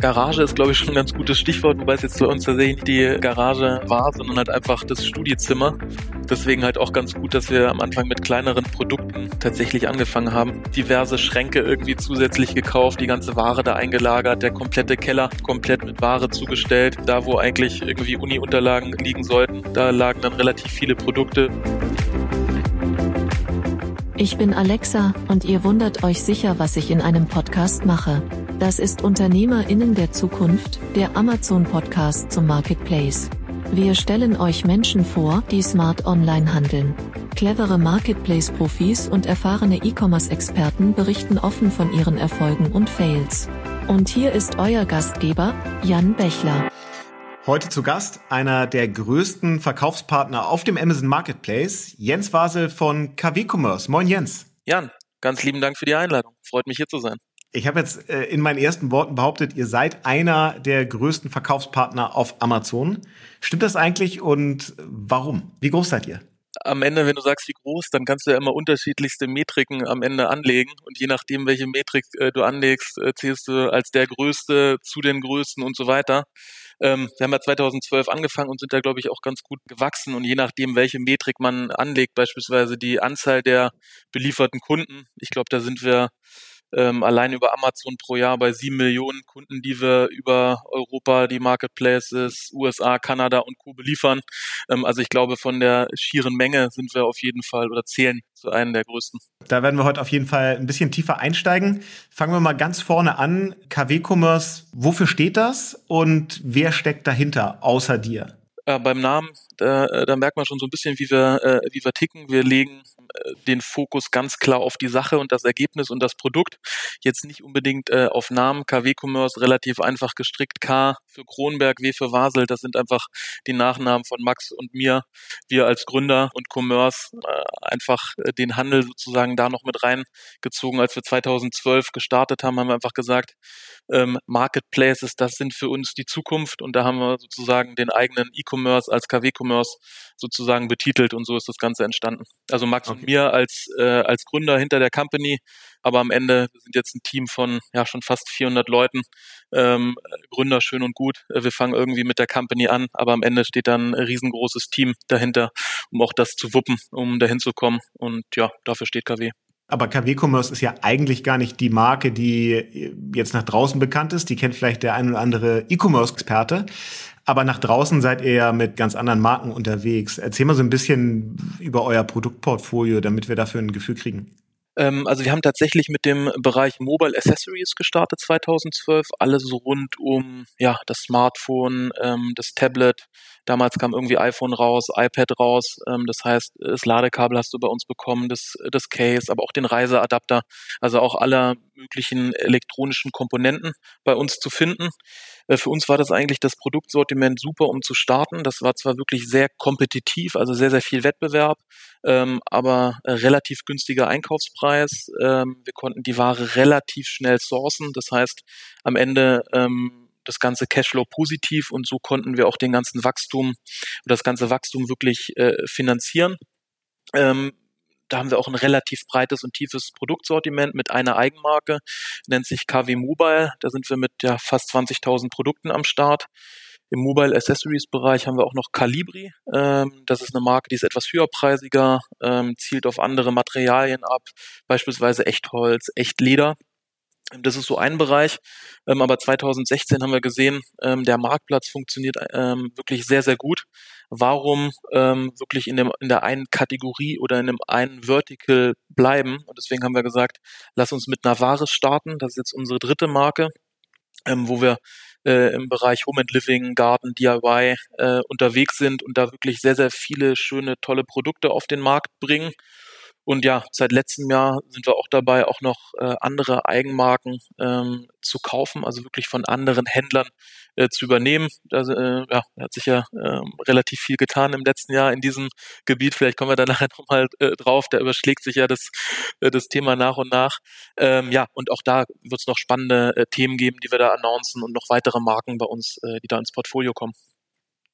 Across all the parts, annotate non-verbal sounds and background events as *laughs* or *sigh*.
Garage ist, glaube ich, schon ein ganz gutes Stichwort, wobei es jetzt bei uns tatsächlich nicht die Garage war, sondern halt einfach das Studiezimmer. Deswegen halt auch ganz gut, dass wir am Anfang mit kleineren Produkten tatsächlich angefangen haben. Diverse Schränke irgendwie zusätzlich gekauft, die ganze Ware da eingelagert, der komplette Keller komplett mit Ware zugestellt. Da, wo eigentlich irgendwie Uni-Unterlagen liegen sollten, da lagen dann relativ viele Produkte. Ich bin Alexa und ihr wundert euch sicher, was ich in einem Podcast mache. Das ist Unternehmerinnen der Zukunft, der Amazon Podcast zum Marketplace. Wir stellen euch Menschen vor, die smart online handeln. Clevere Marketplace-Profis und erfahrene E-Commerce-Experten berichten offen von ihren Erfolgen und Fails. Und hier ist euer Gastgeber, Jan Bechler. Heute zu Gast einer der größten Verkaufspartner auf dem Amazon Marketplace, Jens Wasel von KW Commerce. Moin Jens. Jan, ganz lieben Dank für die Einladung. Freut mich hier zu sein. Ich habe jetzt äh, in meinen ersten Worten behauptet, ihr seid einer der größten Verkaufspartner auf Amazon. Stimmt das eigentlich und warum? Wie groß seid ihr? am Ende, wenn du sagst, wie groß, dann kannst du ja immer unterschiedlichste Metriken am Ende anlegen. Und je nachdem, welche Metrik äh, du anlegst, äh, zählst du als der Größte zu den Größten und so weiter. Ähm, wir haben ja 2012 angefangen und sind da, glaube ich, auch ganz gut gewachsen. Und je nachdem, welche Metrik man anlegt, beispielsweise die Anzahl der belieferten Kunden, ich glaube, da sind wir ähm, allein über Amazon pro Jahr bei sieben Millionen Kunden, die wir über Europa, die Marketplaces, USA, Kanada und Co. beliefern. Ähm, also ich glaube, von der schieren Menge sind wir auf jeden Fall oder zählen zu einem der größten. Da werden wir heute auf jeden Fall ein bisschen tiefer einsteigen. Fangen wir mal ganz vorne an. KW Commerce, wofür steht das und wer steckt dahinter außer dir? Äh, beim Namen, da, äh, da merkt man schon so ein bisschen, wie wir, äh, wie wir ticken. Wir legen äh, den Fokus ganz klar auf die Sache und das Ergebnis und das Produkt. Jetzt nicht unbedingt äh, auf Namen. KW Commerce relativ einfach gestrickt. K für Kronberg, W für Wasel. Das sind einfach die Nachnamen von Max und mir. Wir als Gründer und Commerce äh, einfach den Handel sozusagen da noch mit reingezogen. Als wir 2012 gestartet haben, haben wir einfach gesagt, ähm, Marketplaces, das sind für uns die Zukunft und da haben wir sozusagen den eigenen E-Commerce als KW-Commerce sozusagen betitelt und so ist das Ganze entstanden. Also Max okay. und mir als, äh, als Gründer hinter der Company, aber am Ende sind jetzt ein Team von ja schon fast 400 Leuten, ähm, Gründer schön und gut. Wir fangen irgendwie mit der Company an, aber am Ende steht dann ein riesengroßes Team dahinter, um auch das zu wuppen, um dahin zu kommen und ja, dafür steht KW. Aber KW Commerce ist ja eigentlich gar nicht die Marke, die jetzt nach draußen bekannt ist. Die kennt vielleicht der ein oder andere E-Commerce-Experte. Aber nach draußen seid ihr ja mit ganz anderen Marken unterwegs. Erzähl mal so ein bisschen über euer Produktportfolio, damit wir dafür ein Gefühl kriegen. Ähm, also wir haben tatsächlich mit dem Bereich Mobile Accessories gestartet 2012. Alles rund um ja das Smartphone, ähm, das Tablet, Damals kam irgendwie iPhone raus, iPad raus. Ähm, das heißt, das Ladekabel hast du bei uns bekommen, das, das Case, aber auch den Reiseadapter. Also auch aller möglichen elektronischen Komponenten bei uns zu finden. Äh, für uns war das eigentlich das Produktsortiment super, um zu starten. Das war zwar wirklich sehr kompetitiv, also sehr, sehr viel Wettbewerb, ähm, aber relativ günstiger Einkaufspreis. Ähm, wir konnten die Ware relativ schnell sourcen. Das heißt, am Ende ähm, das ganze Cashflow positiv und so konnten wir auch den ganzen Wachstum, das ganze Wachstum wirklich äh, finanzieren. Ähm, da haben wir auch ein relativ breites und tiefes Produktsortiment mit einer Eigenmarke, nennt sich KW Mobile. Da sind wir mit ja, fast 20.000 Produkten am Start. Im Mobile Accessories Bereich haben wir auch noch Calibri. Ähm, das ist eine Marke, die ist etwas höherpreisiger, ähm, zielt auf andere Materialien ab, beispielsweise Echtholz, Echtleder. Das ist so ein Bereich. Ähm, aber 2016 haben wir gesehen, ähm, der Marktplatz funktioniert ähm, wirklich sehr, sehr gut. Warum ähm, wirklich in, dem, in der einen Kategorie oder in dem einen Vertical bleiben? Und deswegen haben wir gesagt, lass uns mit Navaris starten. Das ist jetzt unsere dritte Marke, ähm, wo wir äh, im Bereich Home and Living, Garten, DIY äh, unterwegs sind und da wirklich sehr, sehr viele schöne, tolle Produkte auf den Markt bringen. Und ja, seit letztem Jahr sind wir auch dabei, auch noch äh, andere Eigenmarken ähm, zu kaufen, also wirklich von anderen Händlern äh, zu übernehmen. Da äh, ja, hat sich ja äh, relativ viel getan im letzten Jahr in diesem Gebiet. Vielleicht kommen wir da *laughs* nachher nochmal äh, drauf. Da überschlägt sich ja das, äh, das Thema nach und nach. Ähm, ja, und auch da wird es noch spannende äh, Themen geben, die wir da announcen und noch weitere Marken bei uns, äh, die da ins Portfolio kommen.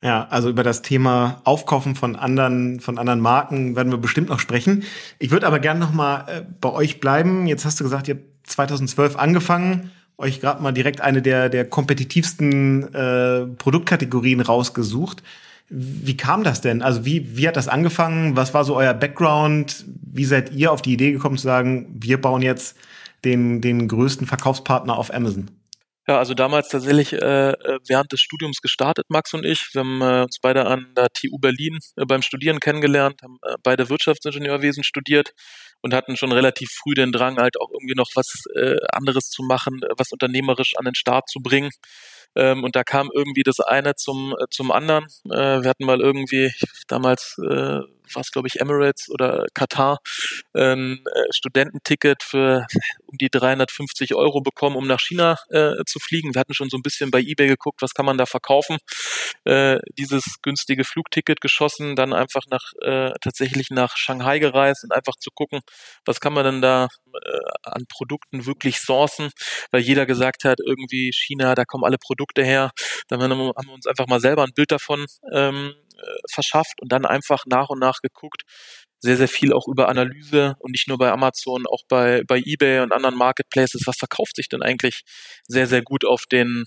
Ja, also über das Thema Aufkaufen von anderen, von anderen Marken werden wir bestimmt noch sprechen. Ich würde aber gerne noch mal äh, bei euch bleiben. Jetzt hast du gesagt, ihr habt 2012 angefangen. euch gerade mal direkt eine der, der kompetitivsten äh, Produktkategorien rausgesucht. Wie kam das denn? Also wie, wie hat das angefangen? Was war so euer Background? Wie seid ihr auf die Idee gekommen zu sagen, wir bauen jetzt den, den größten Verkaufspartner auf Amazon? Ja, also damals tatsächlich äh, äh, während des Studiums gestartet, Max und ich. Wir haben äh, uns beide an der TU Berlin äh, beim Studieren kennengelernt, haben äh, beide Wirtschaftsingenieurwesen studiert und hatten schon relativ früh den Drang, halt auch irgendwie noch was äh, anderes zu machen, äh, was unternehmerisch an den Start zu bringen. Ähm, und da kam irgendwie das eine zum, äh, zum anderen. Äh, wir hatten mal irgendwie damals äh, war es glaube ich Emirates oder Katar, ein äh, Studententicket für um die 350 Euro bekommen, um nach China äh, zu fliegen. Wir hatten schon so ein bisschen bei eBay geguckt, was kann man da verkaufen. Äh, dieses günstige Flugticket geschossen, dann einfach nach äh, tatsächlich nach Shanghai gereist und einfach zu gucken, was kann man denn da äh, an Produkten wirklich sourcen, weil jeder gesagt hat, irgendwie China, da kommen alle Produkte her. Dann haben wir uns einfach mal selber ein Bild davon ähm, äh, verschafft und dann einfach nach und nach geguckt, sehr, sehr viel auch über Analyse und nicht nur bei Amazon, auch bei, bei eBay und anderen Marketplaces. Was verkauft sich denn eigentlich sehr, sehr gut auf den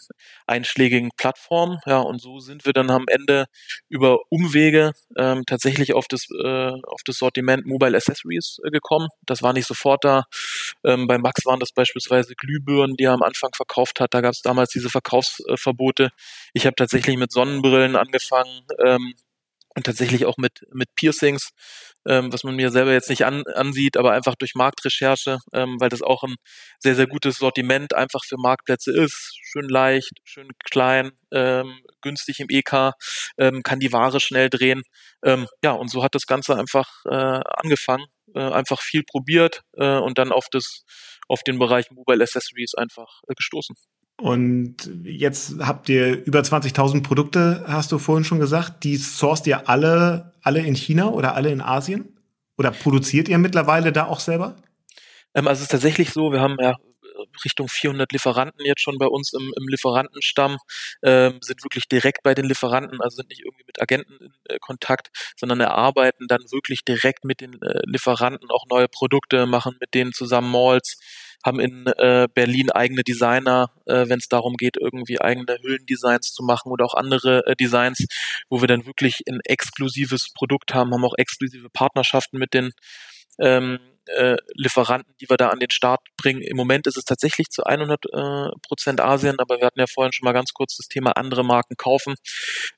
einschlägigen Plattformen? Ja, und so sind wir dann am Ende über Umwege ähm, tatsächlich auf das, äh, auf das Sortiment Mobile Accessories äh, gekommen. Das war nicht sofort da. Ähm, bei Max waren das beispielsweise Glühbirnen, die er am Anfang verkauft hat. Da gab es damals diese Verkaufsverbote. Ich habe tatsächlich mit Sonnenbrillen angefangen. Ähm, und tatsächlich auch mit, mit Piercings, ähm, was man mir selber jetzt nicht an, ansieht, aber einfach durch Marktrecherche, ähm, weil das auch ein sehr, sehr gutes Sortiment einfach für Marktplätze ist. Schön leicht, schön klein, ähm, günstig im EK, ähm, kann die Ware schnell drehen. Ähm, ja, und so hat das Ganze einfach äh, angefangen, äh, einfach viel probiert äh, und dann auf das auf den Bereich Mobile Accessories einfach äh, gestoßen. Und jetzt habt ihr über 20.000 Produkte, hast du vorhin schon gesagt. Die sourced ihr alle, alle in China oder alle in Asien? Oder produziert ihr mittlerweile da auch selber? Ähm, also es ist tatsächlich so, wir haben ja Richtung 400 Lieferanten jetzt schon bei uns im, im Lieferantenstamm, ähm, sind wirklich direkt bei den Lieferanten, also sind nicht irgendwie mit Agenten in äh, Kontakt, sondern erarbeiten dann wirklich direkt mit den äh, Lieferanten auch neue Produkte, machen mit denen zusammen Malls, haben in äh, Berlin eigene Designer, äh, wenn es darum geht, irgendwie eigene Hüllendesigns zu machen oder auch andere äh, Designs, wo wir dann wirklich ein exklusives Produkt haben, haben auch exklusive Partnerschaften mit den ähm, äh, Lieferanten, die wir da an den Start bringen. Im Moment ist es tatsächlich zu 100 äh, Prozent Asien, aber wir hatten ja vorhin schon mal ganz kurz das Thema andere Marken kaufen.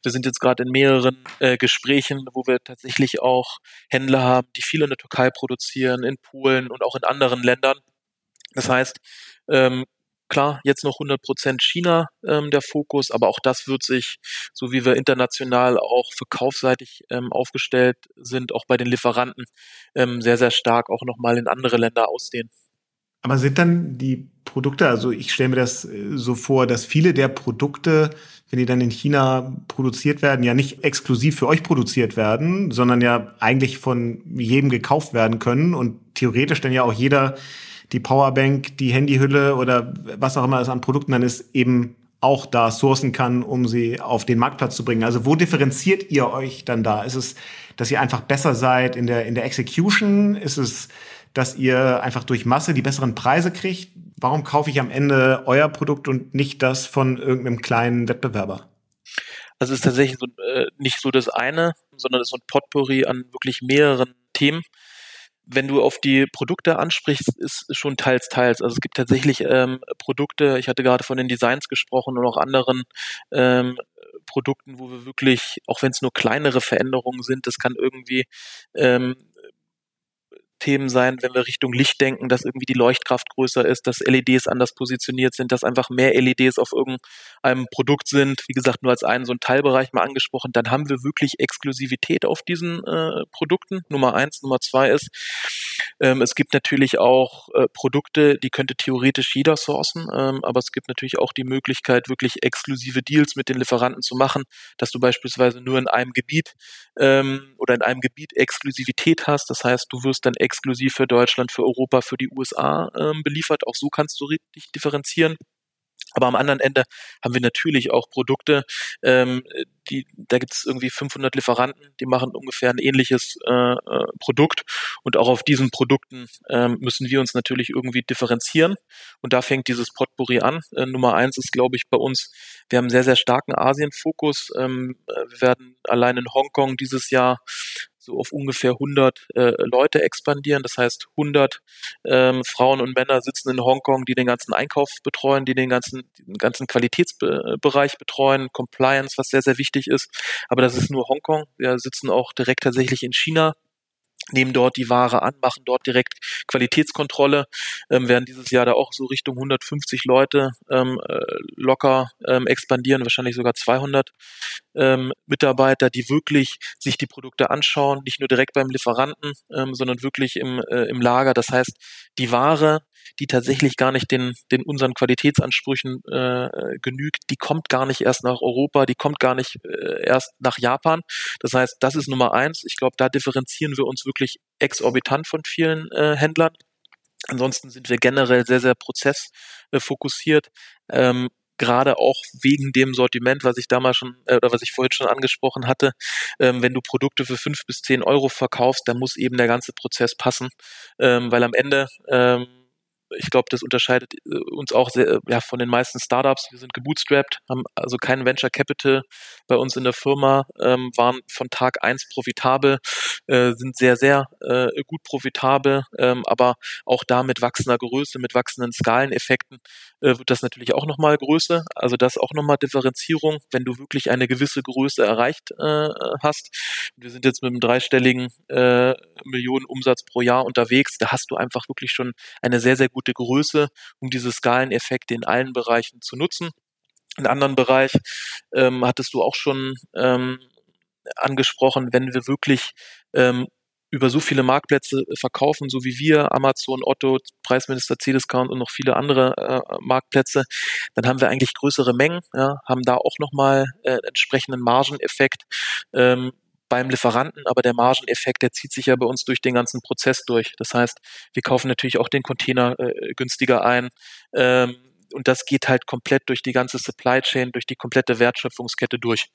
Wir sind jetzt gerade in mehreren äh, Gesprächen, wo wir tatsächlich auch Händler haben, die viel in der Türkei produzieren, in Polen und auch in anderen Ländern. Das heißt, ähm, klar, jetzt noch 100% China ähm, der Fokus, aber auch das wird sich, so wie wir international auch verkaufsseitig ähm, aufgestellt sind, auch bei den Lieferanten, ähm, sehr, sehr stark auch nochmal in andere Länder ausdehnen. Aber sind dann die Produkte, also ich stelle mir das äh, so vor, dass viele der Produkte, wenn die dann in China produziert werden, ja nicht exklusiv für euch produziert werden, sondern ja eigentlich von jedem gekauft werden können und theoretisch dann ja auch jeder die Powerbank, die Handyhülle oder was auch immer es an Produkten dann ist, eben auch da sourcen kann, um sie auf den Marktplatz zu bringen. Also wo differenziert ihr euch dann da? Ist es, dass ihr einfach besser seid in der, in der Execution? Ist es, dass ihr einfach durch Masse die besseren Preise kriegt? Warum kaufe ich am Ende euer Produkt und nicht das von irgendeinem kleinen Wettbewerber? Also es ist tatsächlich so, äh, nicht so das eine, sondern es ist so ein Potpourri an wirklich mehreren Themen wenn du auf die Produkte ansprichst, ist schon teils, teils. Also es gibt tatsächlich ähm, Produkte, ich hatte gerade von den Designs gesprochen und auch anderen ähm, Produkten, wo wir wirklich, auch wenn es nur kleinere Veränderungen sind, das kann irgendwie ähm, Themen sein, wenn wir Richtung Licht denken, dass irgendwie die Leuchtkraft größer ist, dass LEDs anders positioniert sind, dass einfach mehr LEDs auf irgendeinem Produkt sind. Wie gesagt, nur als einen so einen Teilbereich mal angesprochen. Dann haben wir wirklich Exklusivität auf diesen äh, Produkten. Nummer eins. Nummer zwei ist, ähm, es gibt natürlich auch äh, Produkte, die könnte theoretisch jeder sourcen, ähm, aber es gibt natürlich auch die Möglichkeit, wirklich exklusive Deals mit den Lieferanten zu machen, dass du beispielsweise nur in einem Gebiet ähm, oder in einem Gebiet Exklusivität hast. Das heißt, du wirst dann exklusiv für Deutschland, für Europa, für die USA ähm, beliefert. Auch so kannst du richtig differenzieren. Aber am anderen Ende haben wir natürlich auch Produkte, ähm, die, da gibt es irgendwie 500 Lieferanten, die machen ungefähr ein ähnliches äh, äh, Produkt und auch auf diesen Produkten ähm, müssen wir uns natürlich irgendwie differenzieren und da fängt dieses Potpourri an. Äh, Nummer eins ist, glaube ich, bei uns, wir haben einen sehr, sehr starken Asien-Fokus. Ähm, wir werden allein in Hongkong dieses Jahr so auf ungefähr 100 äh, Leute expandieren. Das heißt, 100 ähm, Frauen und Männer sitzen in Hongkong, die den ganzen Einkauf betreuen, die den ganzen, den ganzen Qualitätsbereich betreuen, Compliance, was sehr, sehr wichtig ist. Aber das ist nur Hongkong. Wir sitzen auch direkt tatsächlich in China nehmen dort die Ware an, machen dort direkt Qualitätskontrolle, ähm, werden dieses Jahr da auch so Richtung 150 Leute ähm, äh, locker ähm, expandieren, wahrscheinlich sogar 200 ähm, Mitarbeiter, die wirklich sich die Produkte anschauen, nicht nur direkt beim Lieferanten, ähm, sondern wirklich im, äh, im Lager. Das heißt, die Ware, die tatsächlich gar nicht den, den unseren Qualitätsansprüchen äh, genügt, die kommt gar nicht erst nach Europa, die kommt gar nicht äh, erst nach Japan. Das heißt, das ist Nummer eins. Ich glaube, da differenzieren wir uns wirklich exorbitant von vielen äh, Händlern. Ansonsten sind wir generell sehr, sehr prozessfokussiert. Ähm, gerade auch wegen dem Sortiment, was ich damals schon äh, oder was ich vorhin schon angesprochen hatte. Ähm, wenn du Produkte für fünf bis zehn Euro verkaufst, dann muss eben der ganze Prozess passen, ähm, weil am Ende ähm, ich glaube, das unterscheidet äh, uns auch sehr, ja, von den meisten Startups. Wir sind gebootstrapped, haben also kein Venture Capital bei uns in der Firma, ähm, waren von Tag eins profitabel, äh, sind sehr, sehr äh, gut profitabel, ähm, aber auch da mit wachsender Größe, mit wachsenden Skaleneffekten äh, wird das natürlich auch nochmal größer. Also das auch nochmal Differenzierung, wenn du wirklich eine gewisse Größe erreicht äh, hast. Wir sind jetzt mit einem dreistelligen äh, Millionen Umsatz pro Jahr unterwegs. Da hast du einfach wirklich schon eine sehr, sehr gute Größe, um diese Skaleneffekte in allen Bereichen zu nutzen. Einen anderen Bereich ähm, hattest du auch schon ähm, angesprochen, wenn wir wirklich ähm, über so viele Marktplätze verkaufen, so wie wir, Amazon, Otto, Preisminister, C-Discount und noch viele andere äh, Marktplätze, dann haben wir eigentlich größere Mengen, ja, haben da auch nochmal äh, entsprechenden Margeneffekt ähm, beim Lieferanten, aber der Margeneffekt, der zieht sich ja bei uns durch den ganzen Prozess durch. Das heißt, wir kaufen natürlich auch den Container äh, günstiger ein. Ähm, und das geht halt komplett durch die ganze Supply Chain, durch die komplette Wertschöpfungskette durch.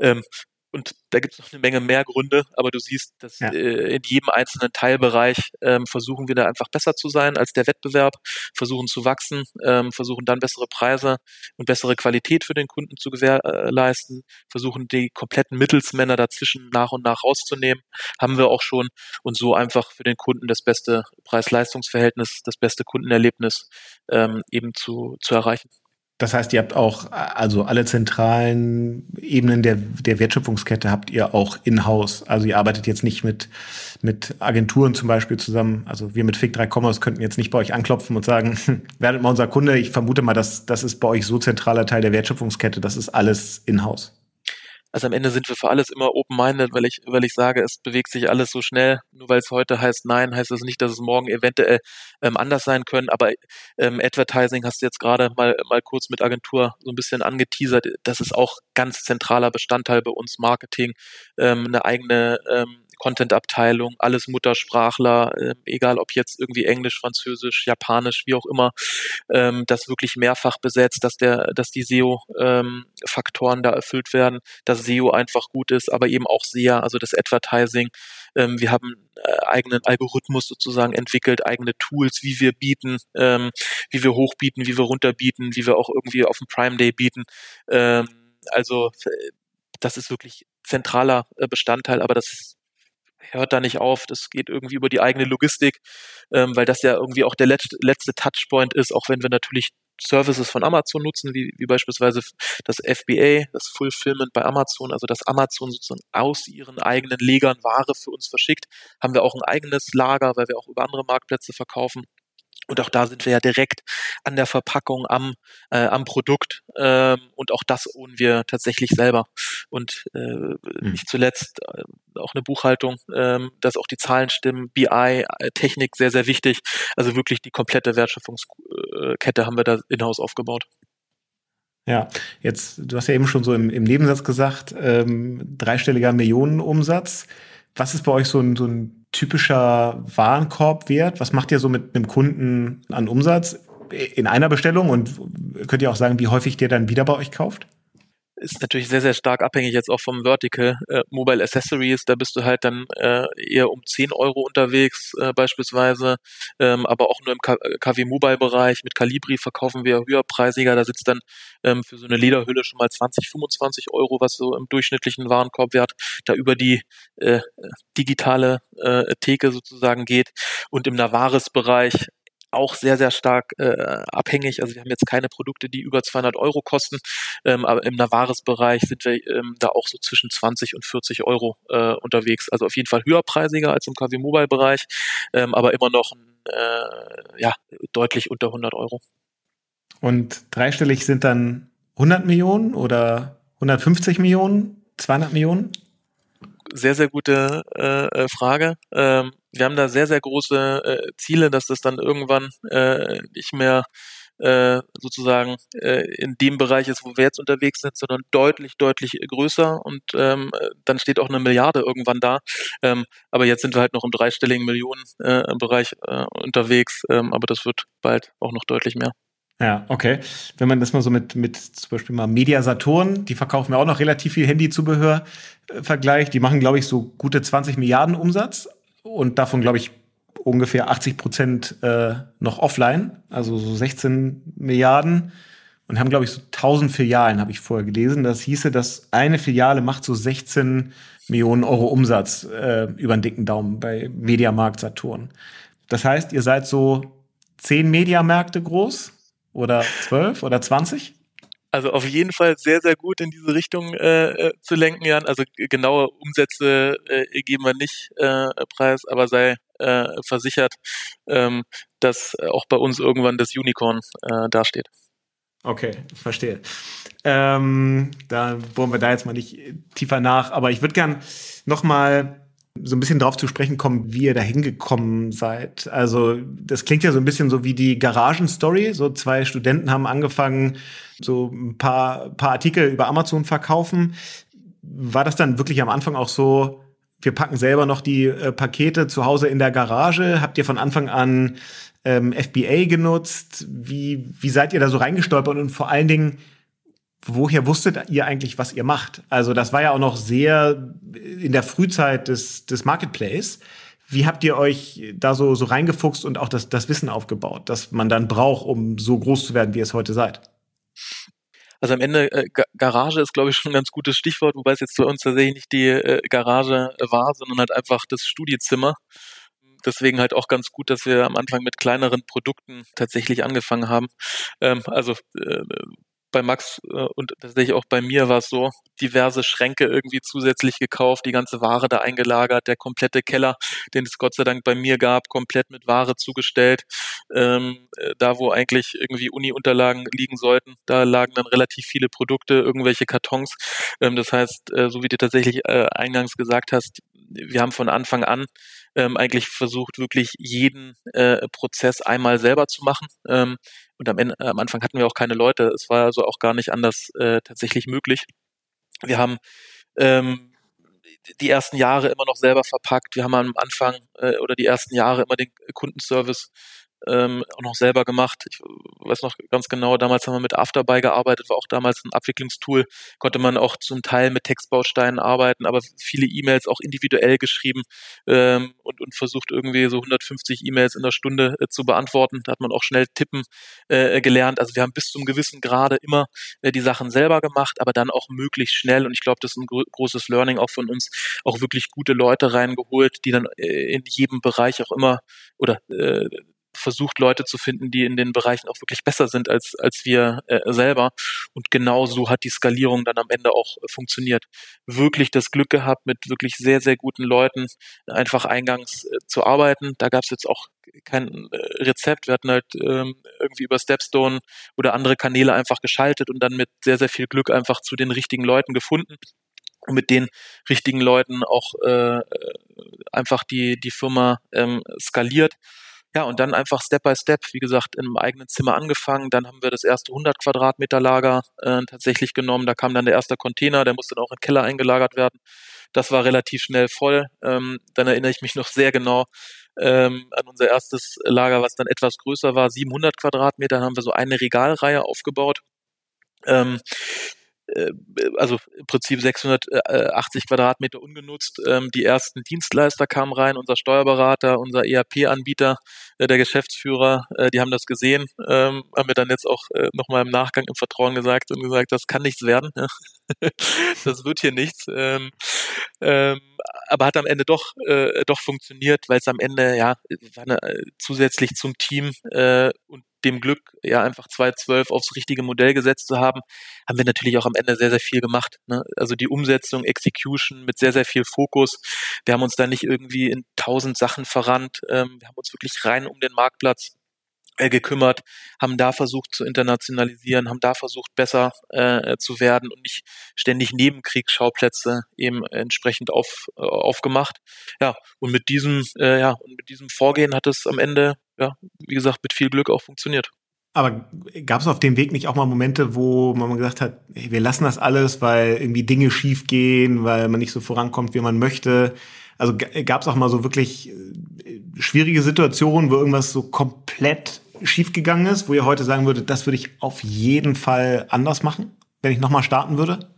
Ähm, und da gibt es noch eine Menge mehr Gründe, aber du siehst, dass ja. äh, in jedem einzelnen Teilbereich ähm, versuchen wir da einfach besser zu sein als der Wettbewerb, versuchen zu wachsen, ähm, versuchen dann bessere Preise und bessere Qualität für den Kunden zu gewährleisten, versuchen die kompletten Mittelsmänner dazwischen nach und nach rauszunehmen, haben wir auch schon und so einfach für den Kunden das beste Preis-Leistungs-Verhältnis, das beste Kundenerlebnis ähm, eben zu, zu erreichen. Das heißt, ihr habt auch, also alle zentralen Ebenen der, der Wertschöpfungskette habt ihr auch in-house. Also ihr arbeitet jetzt nicht mit, mit Agenturen zum Beispiel zusammen. Also wir mit Fig3 Commerce könnten jetzt nicht bei euch anklopfen und sagen, *laughs* werdet mal unser Kunde. Ich vermute mal, dass das ist bei euch so zentraler Teil der Wertschöpfungskette. Das ist alles in-house. Also am Ende sind wir für alles immer open-minded, weil ich, weil ich sage, es bewegt sich alles so schnell. Nur weil es heute heißt nein, heißt das nicht, dass es morgen eventuell ähm, anders sein können. Aber ähm, Advertising hast du jetzt gerade mal, mal kurz mit Agentur so ein bisschen angeteasert. Das ist auch ganz zentraler Bestandteil bei uns Marketing, ähm, eine eigene ähm, Content-Abteilung, alles Muttersprachler, äh, egal ob jetzt irgendwie Englisch, Französisch, Japanisch, wie auch immer, ähm, das wirklich mehrfach besetzt, dass der, dass die SEO-Faktoren ähm, da erfüllt werden, dass SEO einfach gut ist, aber eben auch SEA, also das Advertising. Ähm, wir haben äh, eigenen Algorithmus sozusagen entwickelt, eigene Tools, wie wir bieten, ähm, wie wir hochbieten, wie wir runterbieten, wie wir auch irgendwie auf dem Prime Day bieten. Ähm, also das ist wirklich zentraler äh, Bestandteil, aber das hört da nicht auf. Das geht irgendwie über die eigene Logistik, ähm, weil das ja irgendwie auch der letzte, letzte Touchpoint ist, auch wenn wir natürlich Services von Amazon nutzen, wie, wie beispielsweise das FBA, das Fulfillment bei Amazon, also dass Amazon sozusagen aus ihren eigenen Legern Ware für uns verschickt, haben wir auch ein eigenes Lager, weil wir auch über andere Marktplätze verkaufen. Und auch da sind wir ja direkt an der Verpackung, am, äh, am Produkt. Ähm, und auch das ohren wir tatsächlich selber. Und äh, mhm. nicht zuletzt äh, auch eine Buchhaltung, ähm, dass auch die Zahlen stimmen, BI, äh, Technik sehr, sehr wichtig. Also wirklich die komplette Wertschöpfungskette haben wir da in-house aufgebaut. Ja, jetzt, du hast ja eben schon so im, im Nebensatz gesagt, ähm, dreistelliger Millionenumsatz. Was ist bei euch so ein, so ein typischer Warenkorbwert? Was macht ihr so mit einem Kunden an Umsatz? in einer Bestellung und könnt ihr auch sagen, wie häufig der dann wieder bei euch kauft? Ist natürlich sehr, sehr stark abhängig jetzt auch vom Vertical. Äh, Mobile Accessories, da bist du halt dann äh, eher um 10 Euro unterwegs äh, beispielsweise, ähm, aber auch nur im KW Mobile Bereich. Mit Calibri verkaufen wir höherpreisiger, da sitzt dann ähm, für so eine Lederhülle schon mal 20, 25 Euro, was so im durchschnittlichen Warenkorbwert da über die äh, digitale äh, Theke sozusagen geht. Und im Navaris Bereich auch sehr, sehr stark äh, abhängig. Also wir haben jetzt keine Produkte, die über 200 Euro kosten, ähm, aber im Navares-Bereich sind wir ähm, da auch so zwischen 20 und 40 Euro äh, unterwegs. Also auf jeden Fall höherpreisiger als im KW Mobile-Bereich, ähm, aber immer noch äh, ja, deutlich unter 100 Euro. Und dreistellig sind dann 100 Millionen oder 150 Millionen, 200 Millionen? Sehr, sehr gute äh, äh Frage. Ähm, wir haben da sehr, sehr große äh, Ziele, dass das dann irgendwann äh, nicht mehr äh, sozusagen äh, in dem Bereich ist, wo wir jetzt unterwegs sind, sondern deutlich, deutlich größer und ähm, dann steht auch eine Milliarde irgendwann da. Ähm, aber jetzt sind wir halt noch im dreistelligen Millionenbereich äh, äh, unterwegs, ähm, aber das wird bald auch noch deutlich mehr. Ja, okay. Wenn man das mal so mit, mit zum Beispiel mal Media Saturn, die verkaufen ja auch noch relativ viel Handyzubehör, äh, vergleicht, die machen, glaube ich, so gute 20 Milliarden Umsatz und davon, glaube ich, ungefähr 80 Prozent äh, noch offline, also so 16 Milliarden und haben, glaube ich, so 1000 Filialen, habe ich vorher gelesen. Das hieße, dass eine Filiale macht so 16 Millionen Euro Umsatz äh, über den dicken Daumen bei Mediamarkt Saturn. Das heißt, ihr seid so 10 Mediamärkte groß oder 12 oder 20? Also auf jeden Fall sehr, sehr gut in diese Richtung äh, äh, zu lenken, Jan. Also genaue Umsätze äh, geben wir nicht äh, preis, aber sei äh, versichert, ähm, dass auch bei uns irgendwann das Unicorn äh, dasteht. Okay, verstehe. Ähm, da wollen wir da jetzt mal nicht tiefer nach, aber ich würde gern noch mal so ein bisschen drauf zu sprechen kommen, wie ihr da hingekommen seid. Also das klingt ja so ein bisschen so wie die Garagenstory. So zwei Studenten haben angefangen, so ein paar, paar Artikel über Amazon verkaufen. War das dann wirklich am Anfang auch so, wir packen selber noch die äh, Pakete zu Hause in der Garage? Habt ihr von Anfang an ähm, FBA genutzt? Wie, wie seid ihr da so reingestolpert und vor allen Dingen, woher wusstet ihr eigentlich, was ihr macht? Also das war ja auch noch sehr in der Frühzeit des, des Marketplace. Wie habt ihr euch da so, so reingefuchst und auch das, das Wissen aufgebaut, das man dann braucht, um so groß zu werden, wie ihr es heute seid? Also am Ende, äh, Garage ist, glaube ich, schon ein ganz gutes Stichwort, wobei es jetzt für uns tatsächlich nicht die äh, Garage war, sondern halt einfach das Studiezimmer. Deswegen halt auch ganz gut, dass wir am Anfang mit kleineren Produkten tatsächlich angefangen haben. Ähm, also äh, bei Max äh, und tatsächlich auch bei mir war es so, diverse Schränke irgendwie zusätzlich gekauft, die ganze Ware da eingelagert, der komplette Keller, den es Gott sei Dank bei mir gab, komplett mit Ware zugestellt. Ähm, äh, da, wo eigentlich irgendwie Uni-Unterlagen liegen sollten, da lagen dann relativ viele Produkte, irgendwelche Kartons. Ähm, das heißt, äh, so wie du tatsächlich äh, eingangs gesagt hast, wir haben von Anfang an ähm, eigentlich versucht, wirklich jeden äh, Prozess einmal selber zu machen. Ähm, und am, Ende, am Anfang hatten wir auch keine Leute. Es war also auch gar nicht anders äh, tatsächlich möglich. Wir haben ähm, die ersten Jahre immer noch selber verpackt. Wir haben am Anfang äh, oder die ersten Jahre immer den Kundenservice ähm, auch noch selber gemacht. Ich weiß noch ganz genau, damals haben wir mit Afterbuy gearbeitet, war auch damals ein Abwicklungstool, konnte man auch zum Teil mit Textbausteinen arbeiten, aber viele E-Mails auch individuell geschrieben ähm, und, und versucht irgendwie so 150 E-Mails in der Stunde äh, zu beantworten. Da hat man auch schnell tippen äh, gelernt. Also wir haben bis zum gewissen Grade immer äh, die Sachen selber gemacht, aber dann auch möglichst schnell und ich glaube, das ist ein gro großes Learning auch von uns, auch wirklich gute Leute reingeholt, die dann äh, in jedem Bereich auch immer oder äh, versucht, Leute zu finden, die in den Bereichen auch wirklich besser sind als, als wir äh, selber. Und genau so hat die Skalierung dann am Ende auch äh, funktioniert. Wirklich das Glück gehabt, mit wirklich sehr, sehr guten Leuten einfach eingangs äh, zu arbeiten. Da gab es jetzt auch kein äh, Rezept. Wir hatten halt ähm, irgendwie über Stepstone oder andere Kanäle einfach geschaltet und dann mit sehr, sehr viel Glück einfach zu den richtigen Leuten gefunden und mit den richtigen Leuten auch äh, äh einfach die, die Firma ähm, skaliert. Ja, und dann einfach Step by Step, wie gesagt, im eigenen Zimmer angefangen. Dann haben wir das erste 100 Quadratmeter Lager äh, tatsächlich genommen. Da kam dann der erste Container, der musste dann auch in den Keller eingelagert werden. Das war relativ schnell voll. Ähm, dann erinnere ich mich noch sehr genau, ähm, an unser erstes Lager, was dann etwas größer war, 700 Quadratmeter, haben wir so eine Regalreihe aufgebaut. Ähm, äh, also im Prinzip 680 Quadratmeter ungenutzt. Ähm, die ersten Dienstleister kamen rein, unser Steuerberater, unser ERP-Anbieter, äh, der Geschäftsführer, äh, die haben das gesehen, ähm, haben mir dann jetzt auch nochmal im Nachgang im Vertrauen gesagt und gesagt, das kann nichts werden, *laughs* das wird hier nichts. Ähm, aber hat am Ende doch doch funktioniert, weil es am Ende ja eine, zusätzlich zum Team und dem Glück, ja einfach 2.12 aufs richtige Modell gesetzt zu haben, haben wir natürlich auch am Ende sehr, sehr viel gemacht. Ne? Also die Umsetzung, Execution mit sehr, sehr viel Fokus. Wir haben uns da nicht irgendwie in tausend Sachen verrannt. Ähm, wir haben uns wirklich rein um den Marktplatz äh, gekümmert, haben da versucht zu internationalisieren, haben da versucht besser äh, zu werden und nicht ständig Nebenkriegsschauplätze eben entsprechend auf, äh, aufgemacht. Ja, und mit diesem, äh, ja, und mit diesem Vorgehen hat es am Ende, ja, wie gesagt, mit viel Glück auch funktioniert. Aber gab es auf dem Weg nicht auch mal Momente, wo man gesagt hat, hey, wir lassen das alles, weil irgendwie Dinge schief gehen, weil man nicht so vorankommt, wie man möchte? Also gab es auch mal so wirklich äh, schwierige Situationen, wo irgendwas so komplett schiefgegangen ist, wo ihr heute sagen würdet, das würde ich auf jeden Fall anders machen, wenn ich nochmal starten würde?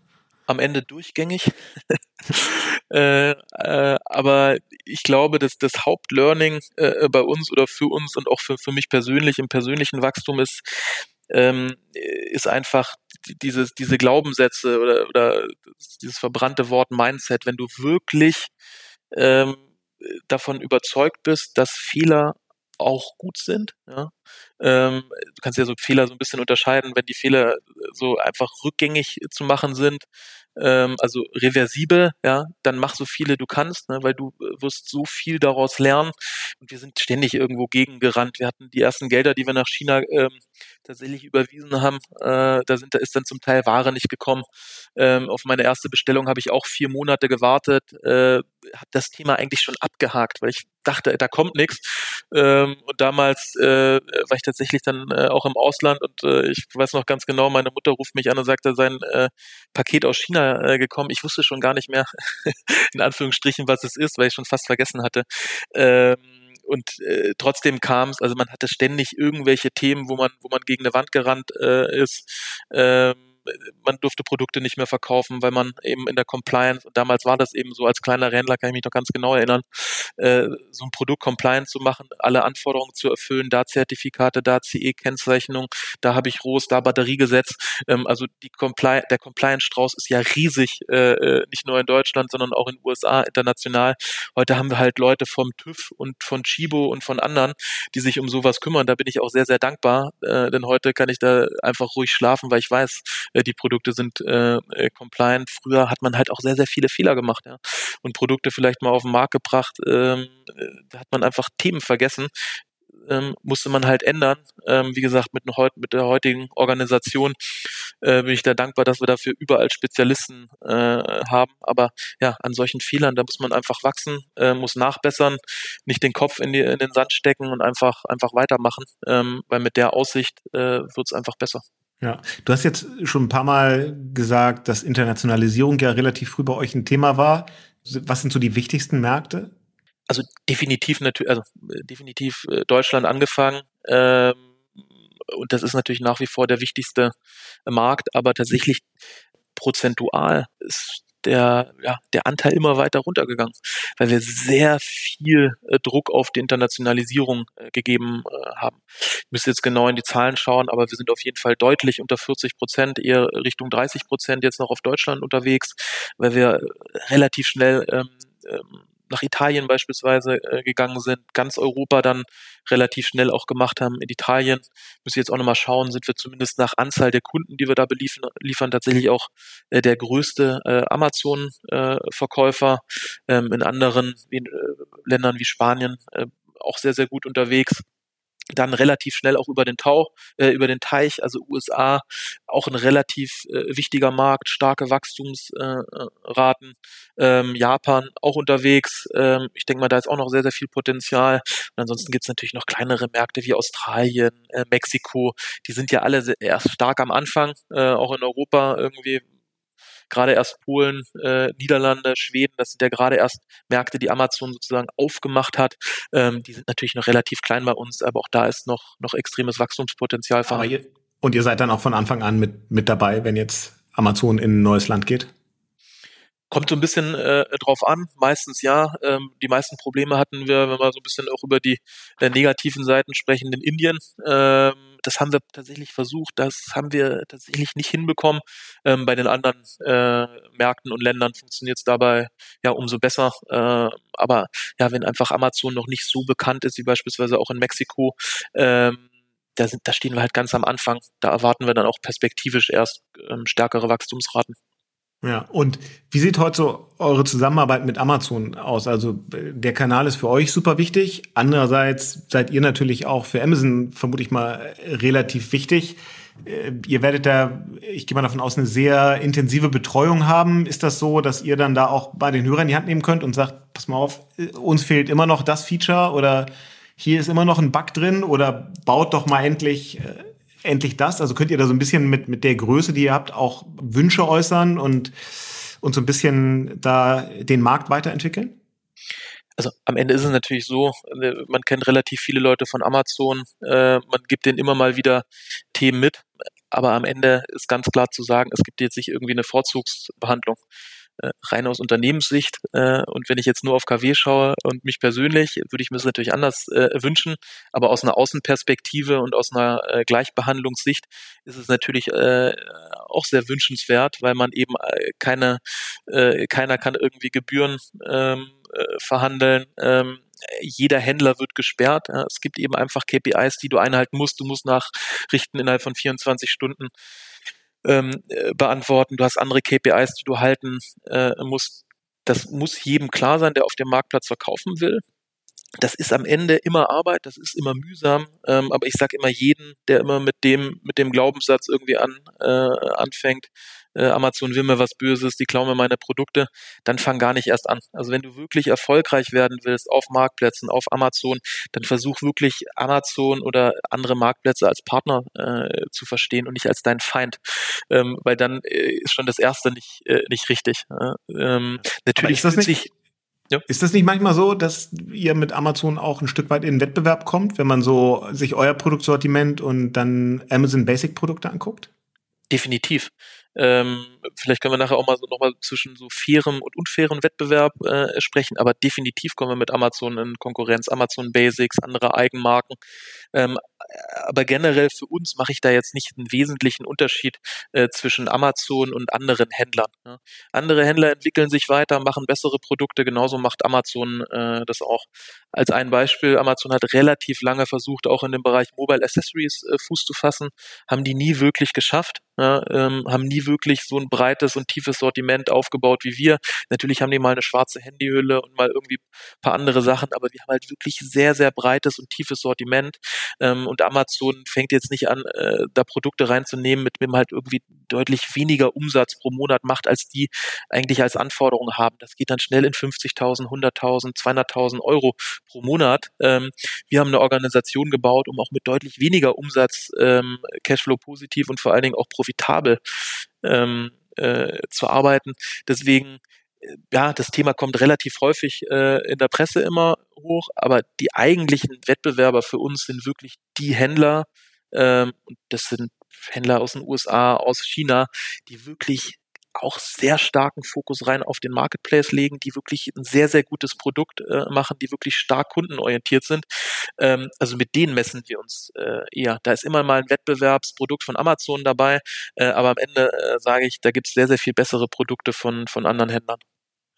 Am Ende durchgängig. *laughs* äh, äh, aber ich glaube, dass das Hauptlearning äh, bei uns oder für uns und auch für, für mich persönlich im persönlichen Wachstum ist, ähm, ist einfach dieses, diese Glaubenssätze oder, oder dieses verbrannte Wort Mindset, wenn du wirklich ähm, davon überzeugt bist, dass Fehler auch gut sind. Ja? Ähm, du kannst ja so Fehler so ein bisschen unterscheiden, wenn die Fehler so einfach rückgängig zu machen sind, ähm, also reversibel, ja, dann mach so viele du kannst, ne, weil du äh, wirst so viel daraus lernen. Und wir sind ständig irgendwo gegengerannt. Wir hatten die ersten Gelder, die wir nach China ähm, tatsächlich überwiesen haben. Äh, da sind, da ist dann zum Teil Ware nicht gekommen. Ähm, auf meine erste Bestellung habe ich auch vier Monate gewartet, äh, habe das Thema eigentlich schon abgehakt, weil ich dachte, da kommt nichts. Ähm, und damals äh, war ich tatsächlich dann äh, auch im Ausland und äh, ich weiß noch ganz genau, meine Mutter ruft mich an und sagte, sein äh, Paket aus China äh, gekommen. Ich wusste schon gar nicht mehr, *laughs* in Anführungsstrichen, was es ist, weil ich schon fast vergessen hatte. Ähm, und äh, trotzdem kam es, also man hatte ständig irgendwelche Themen, wo man, wo man gegen eine Wand gerannt äh, ist. Ähm, man durfte Produkte nicht mehr verkaufen, weil man eben in der Compliance, und damals war das eben so, als kleiner Händler kann ich mich noch ganz genau erinnern, äh, so ein Produkt compliant zu machen, alle Anforderungen zu erfüllen, da Zertifikate, da CE-Kennzeichnung, da habe ich ROS, da Batteriegesetz. Ähm, also die Compli der Compliance-Strauß ist ja riesig, äh, äh, nicht nur in Deutschland, sondern auch in den USA, international. Heute haben wir halt Leute vom TÜV und von Chibo und von anderen, die sich um sowas kümmern. Da bin ich auch sehr, sehr dankbar, äh, denn heute kann ich da einfach ruhig schlafen, weil ich weiß, äh, die Produkte sind äh, äh, compliant. Früher hat man halt auch sehr, sehr viele Fehler gemacht ja. und Produkte vielleicht mal auf den Markt gebracht. Ähm, äh, da hat man einfach Themen vergessen, ähm, musste man halt ändern. Ähm, wie gesagt, mit, mit der heutigen Organisation äh, bin ich da dankbar, dass wir dafür überall Spezialisten äh, haben. Aber ja, an solchen Fehlern, da muss man einfach wachsen, äh, muss nachbessern, nicht den Kopf in, die, in den Sand stecken und einfach, einfach weitermachen, ähm, weil mit der Aussicht äh, wird es einfach besser. Ja, du hast jetzt schon ein paar Mal gesagt, dass Internationalisierung ja relativ früh bei euch ein Thema war. Was sind so die wichtigsten Märkte? Also definitiv natürlich, also äh, definitiv äh, Deutschland angefangen. Ähm, und das ist natürlich nach wie vor der wichtigste Markt, aber tatsächlich prozentual ist der, ja, der Anteil immer weiter runtergegangen, weil wir sehr viel äh, Druck auf die Internationalisierung äh, gegeben äh, haben. Ich müsste jetzt genau in die Zahlen schauen, aber wir sind auf jeden Fall deutlich unter 40 Prozent, eher Richtung 30 Prozent jetzt noch auf Deutschland unterwegs, weil wir relativ schnell ähm, ähm, nach Italien beispielsweise äh, gegangen sind, ganz Europa dann relativ schnell auch gemacht haben. In Italien müssen wir jetzt auch nochmal schauen, sind wir zumindest nach Anzahl der Kunden, die wir da beliefern, liefern, tatsächlich auch äh, der größte äh, Amazon-Verkäufer. Äh, ähm, in anderen wie, äh, Ländern wie Spanien äh, auch sehr, sehr gut unterwegs dann relativ schnell auch über den Tau, äh, über den Teich, also USA, auch ein relativ äh, wichtiger Markt, starke Wachstumsraten. Äh, ähm, Japan auch unterwegs. Ähm, ich denke mal, da ist auch noch sehr, sehr viel Potenzial. Und ansonsten gibt es natürlich noch kleinere Märkte wie Australien, äh, Mexiko. Die sind ja alle sehr, erst stark am Anfang, äh, auch in Europa irgendwie gerade erst Polen, äh, Niederlande, Schweden, das sind ja gerade erst Märkte, die Amazon sozusagen aufgemacht hat. Ähm, die sind natürlich noch relativ klein bei uns, aber auch da ist noch, noch extremes Wachstumspotenzial vorhanden. Und ihr seid dann auch von Anfang an mit, mit dabei, wenn jetzt Amazon in ein neues Land geht? Kommt so ein bisschen äh, drauf an, meistens ja. Ähm, die meisten Probleme hatten wir, wenn wir so ein bisschen auch über die äh, negativen Seiten sprechen, in Indien. Ähm, das haben wir tatsächlich versucht, das haben wir tatsächlich nicht hinbekommen. Ähm, bei den anderen äh, Märkten und Ländern funktioniert es dabei ja umso besser. Äh, aber ja, wenn einfach Amazon noch nicht so bekannt ist, wie beispielsweise auch in Mexiko, ähm, da, sind, da stehen wir halt ganz am Anfang. Da erwarten wir dann auch perspektivisch erst ähm, stärkere Wachstumsraten. Ja, und wie sieht heute so eure Zusammenarbeit mit Amazon aus? Also der Kanal ist für euch super wichtig. Andererseits seid ihr natürlich auch für Amazon, vermute ich mal, relativ wichtig. Äh, ihr werdet da, ich gehe mal davon aus, eine sehr intensive Betreuung haben. Ist das so, dass ihr dann da auch bei den Hörern die Hand nehmen könnt und sagt, pass mal auf, uns fehlt immer noch das Feature oder hier ist immer noch ein Bug drin oder baut doch mal endlich äh, endlich das? Also könnt ihr da so ein bisschen mit, mit der Größe, die ihr habt, auch Wünsche äußern und, und so ein bisschen da den Markt weiterentwickeln? also am Ende ist es natürlich so, äh, man kennt relativ viele Leute von Amazon, äh, man gibt denen immer mal wieder Themen mit, aber am Ende ist ganz klar zu sagen, es gibt jetzt nicht irgendwie eine Vorzugsbehandlung rein aus Unternehmenssicht. Äh, und wenn ich jetzt nur auf KW schaue und mich persönlich, würde ich mir das natürlich anders äh, wünschen. Aber aus einer Außenperspektive und aus einer äh, Gleichbehandlungssicht ist es natürlich äh, auch sehr wünschenswert, weil man eben äh, keine, äh, keiner kann irgendwie Gebühren ähm, äh, verhandeln. Ähm, jeder Händler wird gesperrt. Es gibt eben einfach KPIs, die du einhalten musst. Du musst nachrichten innerhalb von 24 Stunden ähm, äh, beantworten. Du hast andere KPIs, die du halten äh, musst. Das muss jedem klar sein, der auf dem Marktplatz verkaufen will. Das ist am Ende immer Arbeit, das ist immer mühsam, ähm, aber ich sage immer jeden, der immer mit dem mit dem Glaubenssatz irgendwie an äh, anfängt, äh, Amazon will mir was Böses, die klauen mir meine Produkte, dann fang gar nicht erst an. Also wenn du wirklich erfolgreich werden willst auf Marktplätzen, auf Amazon, dann versuch wirklich Amazon oder andere Marktplätze als Partner äh, zu verstehen und nicht als dein Feind, ähm, weil dann äh, ist schon das erste nicht äh, nicht richtig. Ähm, natürlich ist das nicht sich ja. Ist das nicht manchmal so, dass ihr mit Amazon auch ein Stück weit in den Wettbewerb kommt, wenn man so sich euer Produktsortiment und dann Amazon Basic Produkte anguckt? Definitiv. Ähm, vielleicht können wir nachher auch mal so nochmal zwischen so fairem und unfairem Wettbewerb äh, sprechen, aber definitiv kommen wir mit Amazon in Konkurrenz, Amazon Basics, andere Eigenmarken. Ähm, aber generell für uns mache ich da jetzt nicht einen wesentlichen Unterschied äh, zwischen Amazon und anderen Händlern. Ne? Andere Händler entwickeln sich weiter, machen bessere Produkte, genauso macht Amazon äh, das auch. Als ein Beispiel, Amazon hat relativ lange versucht, auch in dem Bereich Mobile Accessories äh, Fuß zu fassen, haben die nie wirklich geschafft, ja, ähm, haben nie wirklich so ein breites und tiefes Sortiment aufgebaut wie wir. Natürlich haben die mal eine schwarze Handyhülle und mal irgendwie paar andere Sachen, aber wir haben halt wirklich sehr, sehr breites und tiefes Sortiment. Ähm, und Amazon fängt jetzt nicht an, äh, da Produkte reinzunehmen, mit dem halt irgendwie deutlich weniger Umsatz pro Monat macht, als die eigentlich als Anforderung haben. Das geht dann schnell in 50.000, 100.000, 200.000 Euro pro Monat. Ähm, wir haben eine Organisation gebaut, um auch mit deutlich weniger Umsatz ähm, Cashflow positiv und vor allen Dingen auch profitabel ähm, äh, zu arbeiten. Deswegen ja, das Thema kommt relativ häufig äh, in der Presse immer hoch, aber die eigentlichen Wettbewerber für uns sind wirklich die Händler, ähm, das sind Händler aus den USA, aus China, die wirklich auch sehr starken Fokus rein auf den Marketplace legen, die wirklich ein sehr, sehr gutes Produkt äh, machen, die wirklich stark kundenorientiert sind. Ähm, also mit denen messen wir uns äh, eher. Da ist immer mal ein Wettbewerbsprodukt von Amazon dabei, äh, aber am Ende äh, sage ich, da gibt es sehr, sehr viel bessere Produkte von, von anderen Händlern.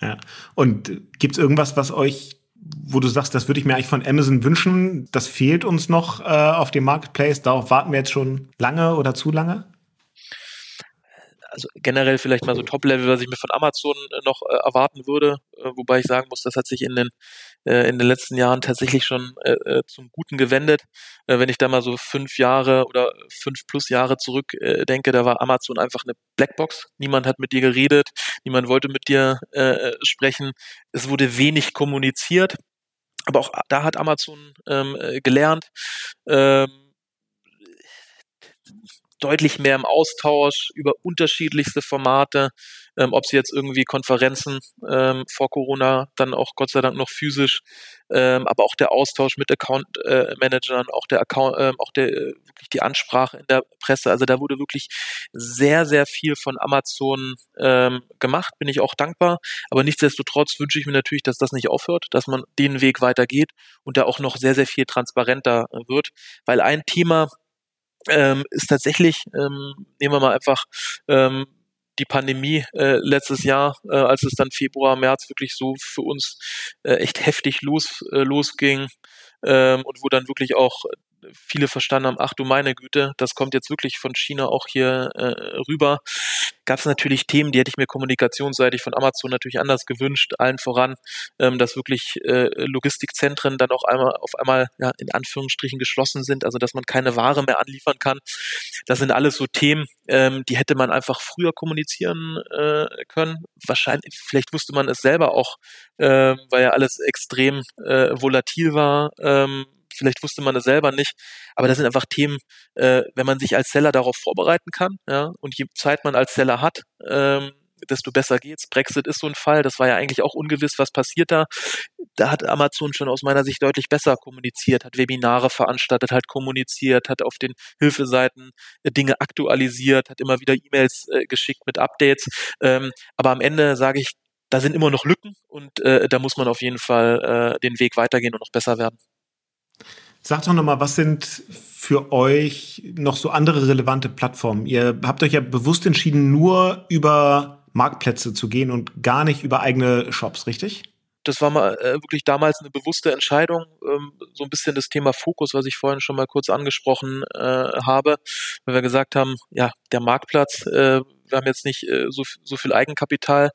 Ja. Und gibt es irgendwas, was euch wo du sagst, das würde ich mir eigentlich von Amazon wünschen, das fehlt uns noch äh, auf dem Marketplace, darauf warten wir jetzt schon lange oder zu lange? also generell vielleicht mal so Top-Level, was ich mir von Amazon äh, noch äh, erwarten würde, äh, wobei ich sagen muss, das hat sich in den äh, in den letzten Jahren tatsächlich schon äh, äh zum Guten gewendet. Äh, wenn ich da mal so fünf Jahre oder fünf plus Jahre zurück äh, denke, da war Amazon einfach eine Blackbox. Niemand hat mit dir geredet, niemand wollte mit dir äh, sprechen. Es wurde wenig kommuniziert, aber auch da hat Amazon ähm, gelernt. Ähm, deutlich mehr im Austausch über unterschiedlichste Formate, ähm, ob sie jetzt irgendwie Konferenzen ähm, vor Corona, dann auch Gott sei Dank noch physisch, ähm, aber auch der Austausch mit Account-Managern, äh, auch der Account, äh, auch der äh, wirklich die Ansprache in der Presse. Also da wurde wirklich sehr, sehr viel von Amazon ähm, gemacht, bin ich auch dankbar. Aber nichtsdestotrotz wünsche ich mir natürlich, dass das nicht aufhört, dass man den Weg weitergeht und da auch noch sehr, sehr viel transparenter wird. Weil ein Thema, ähm, ist tatsächlich, ähm, nehmen wir mal einfach ähm, die Pandemie äh, letztes Jahr, äh, als es dann Februar, März wirklich so für uns äh, echt heftig los, äh, losging ähm, und wo dann wirklich auch viele verstanden haben, ach du meine Güte, das kommt jetzt wirklich von China auch hier äh, rüber gab es natürlich Themen, die hätte ich mir kommunikationsseitig von Amazon natürlich anders gewünscht, allen voran, ähm, dass wirklich äh, Logistikzentren dann auch einmal auf einmal ja, in Anführungsstrichen geschlossen sind, also dass man keine Ware mehr anliefern kann. Das sind alles so Themen, ähm, die hätte man einfach früher kommunizieren äh, können. Wahrscheinlich, vielleicht wusste man es selber auch, äh, weil ja alles extrem äh, volatil war. Ähm, vielleicht wusste man es selber nicht, aber das sind einfach Themen, äh, wenn man sich als Seller darauf vorbereiten kann, ja, und je Zeit man als Seller hat, ähm, desto besser geht's. Brexit ist so ein Fall, das war ja eigentlich auch ungewiss, was passiert da. Da hat Amazon schon aus meiner Sicht deutlich besser kommuniziert, hat Webinare veranstaltet, hat kommuniziert, hat auf den Hilfeseiten äh, Dinge aktualisiert, hat immer wieder E-Mails äh, geschickt mit Updates. Ähm, aber am Ende sage ich, da sind immer noch Lücken und äh, da muss man auf jeden Fall äh, den Weg weitergehen und noch besser werden. Sag doch nochmal, was sind für euch noch so andere relevante Plattformen? Ihr habt euch ja bewusst entschieden, nur über Marktplätze zu gehen und gar nicht über eigene Shops, richtig? Das war mal äh, wirklich damals eine bewusste Entscheidung, ähm, so ein bisschen das Thema Fokus, was ich vorhin schon mal kurz angesprochen äh, habe, weil wir gesagt haben, ja, der Marktplatz, äh, wir haben jetzt nicht äh, so, so viel Eigenkapital,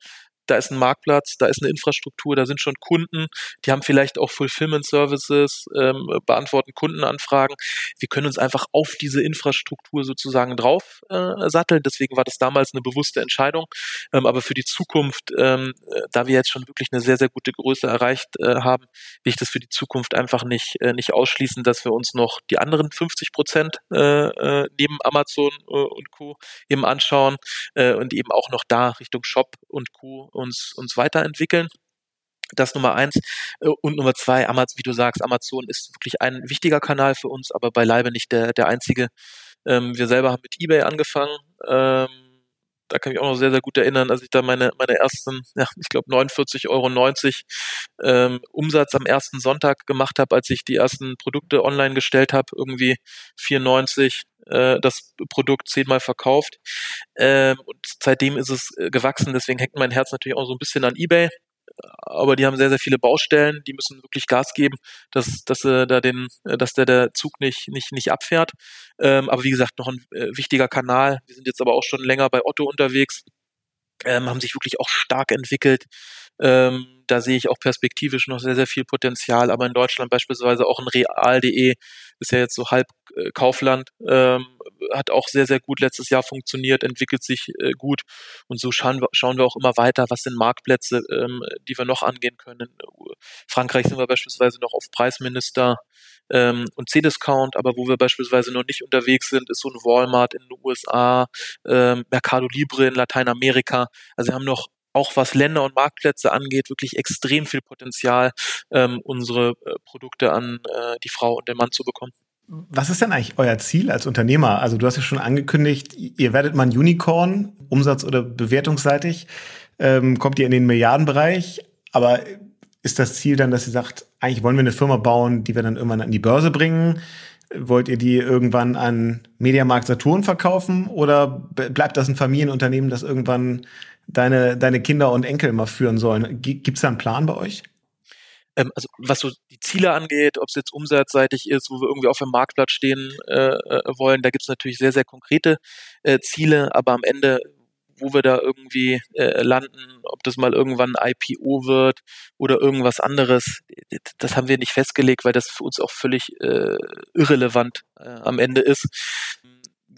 da ist ein Marktplatz, da ist eine Infrastruktur, da sind schon Kunden, die haben vielleicht auch Fulfillment Services, ähm, beantworten Kundenanfragen. Wir können uns einfach auf diese Infrastruktur sozusagen drauf äh, satteln. Deswegen war das damals eine bewusste Entscheidung. Ähm, aber für die Zukunft, ähm, äh, da wir jetzt schon wirklich eine sehr, sehr gute Größe erreicht äh, haben, will ich das für die Zukunft einfach nicht, äh, nicht ausschließen, dass wir uns noch die anderen 50 Prozent äh, äh, neben Amazon und Co. eben anschauen und eben auch noch da Richtung Shop und Co uns, uns weiterentwickeln. Das Nummer eins. Äh, und Nummer zwei, Amazon, wie du sagst, Amazon ist wirklich ein wichtiger Kanal für uns, aber beileibe nicht der, der einzige. Ähm, wir selber haben mit eBay angefangen. Ähm, da kann ich auch noch sehr, sehr gut erinnern, als ich da meine, meine ersten, ja, ich glaube 49,90 Euro ähm, Umsatz am ersten Sonntag gemacht habe, als ich die ersten Produkte online gestellt habe, irgendwie 94 äh, das Produkt zehnmal verkauft. Ähm, und seitdem ist es äh, gewachsen, deswegen hängt mein Herz natürlich auch so ein bisschen an Ebay aber die haben sehr, sehr viele Baustellen, die müssen wirklich Gas geben, dass, dass, äh, da den, äh, dass der, der Zug nicht, nicht, nicht abfährt. Ähm, aber wie gesagt, noch ein äh, wichtiger Kanal. Wir sind jetzt aber auch schon länger bei Otto unterwegs, ähm, haben sich wirklich auch stark entwickelt. Ähm, da sehe ich auch perspektivisch noch sehr, sehr viel Potenzial. Aber in Deutschland beispielsweise auch ein Real.de ist ja jetzt so halb äh, Kaufland, ähm, hat auch sehr, sehr gut letztes Jahr funktioniert, entwickelt sich äh, gut. Und so schauen wir, schauen wir auch immer weiter, was sind Marktplätze, ähm, die wir noch angehen können. In Frankreich sind wir beispielsweise noch auf Preisminister ähm, und C-Discount, aber wo wir beispielsweise noch nicht unterwegs sind, ist so ein Walmart in den USA, ähm, Mercado Libre in Lateinamerika. Also wir haben noch auch was Länder und Marktplätze angeht, wirklich extrem viel Potenzial, ähm, unsere äh, Produkte an äh, die Frau und den Mann zu bekommen. Was ist denn eigentlich euer Ziel als Unternehmer? Also du hast ja schon angekündigt, ihr werdet mal ein Unicorn, umsatz- oder bewertungsseitig, ähm, kommt ihr in den Milliardenbereich, aber ist das Ziel dann, dass ihr sagt, eigentlich wollen wir eine Firma bauen, die wir dann irgendwann an die Börse bringen? Wollt ihr die irgendwann an Mediamarkt Saturn verkaufen oder bleibt das ein Familienunternehmen, das irgendwann deine, deine Kinder und Enkel mal führen sollen. Gibt es da einen Plan bei euch? Ähm, also was so die Ziele angeht, ob es jetzt umsatzseitig ist, wo wir irgendwie auf dem Marktplatz stehen äh, äh wollen, da gibt es natürlich sehr, sehr konkrete äh, Ziele, aber am Ende wo wir da irgendwie äh, landen, ob das mal irgendwann ein IPO wird oder irgendwas anderes, das haben wir nicht festgelegt, weil das für uns auch völlig äh, irrelevant äh, am Ende ist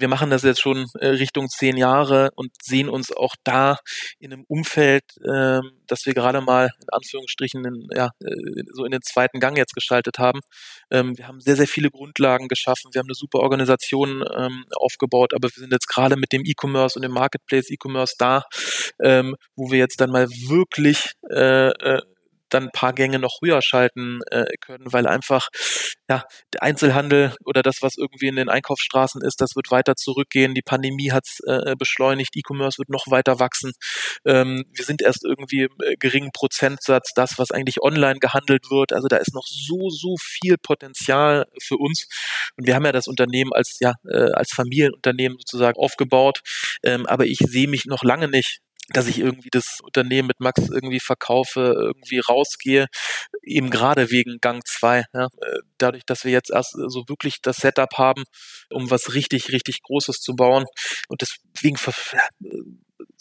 wir machen das jetzt schon äh, Richtung zehn Jahre und sehen uns auch da in einem Umfeld, äh, das wir gerade mal in Anführungsstrichen in, ja, äh, so in den zweiten Gang jetzt geschaltet haben. Ähm, wir haben sehr, sehr viele Grundlagen geschaffen. Wir haben eine super Organisation ähm, aufgebaut, aber wir sind jetzt gerade mit dem E-Commerce und dem Marketplace E-Commerce da, ähm, wo wir jetzt dann mal wirklich äh, äh, dann ein paar Gänge noch höher schalten äh, können, weil einfach ja der Einzelhandel oder das, was irgendwie in den Einkaufsstraßen ist, das wird weiter zurückgehen. Die Pandemie hat es äh, beschleunigt, E-Commerce wird noch weiter wachsen. Ähm, wir sind erst irgendwie im äh, geringen Prozentsatz das, was eigentlich online gehandelt wird. Also da ist noch so so viel Potenzial für uns. Und wir haben ja das Unternehmen als ja äh, als Familienunternehmen sozusagen aufgebaut. Ähm, aber ich sehe mich noch lange nicht dass ich irgendwie das Unternehmen mit Max irgendwie verkaufe, irgendwie rausgehe, eben gerade wegen Gang 2. Ja. Dadurch, dass wir jetzt erst so wirklich das Setup haben, um was richtig, richtig Großes zu bauen. Und deswegen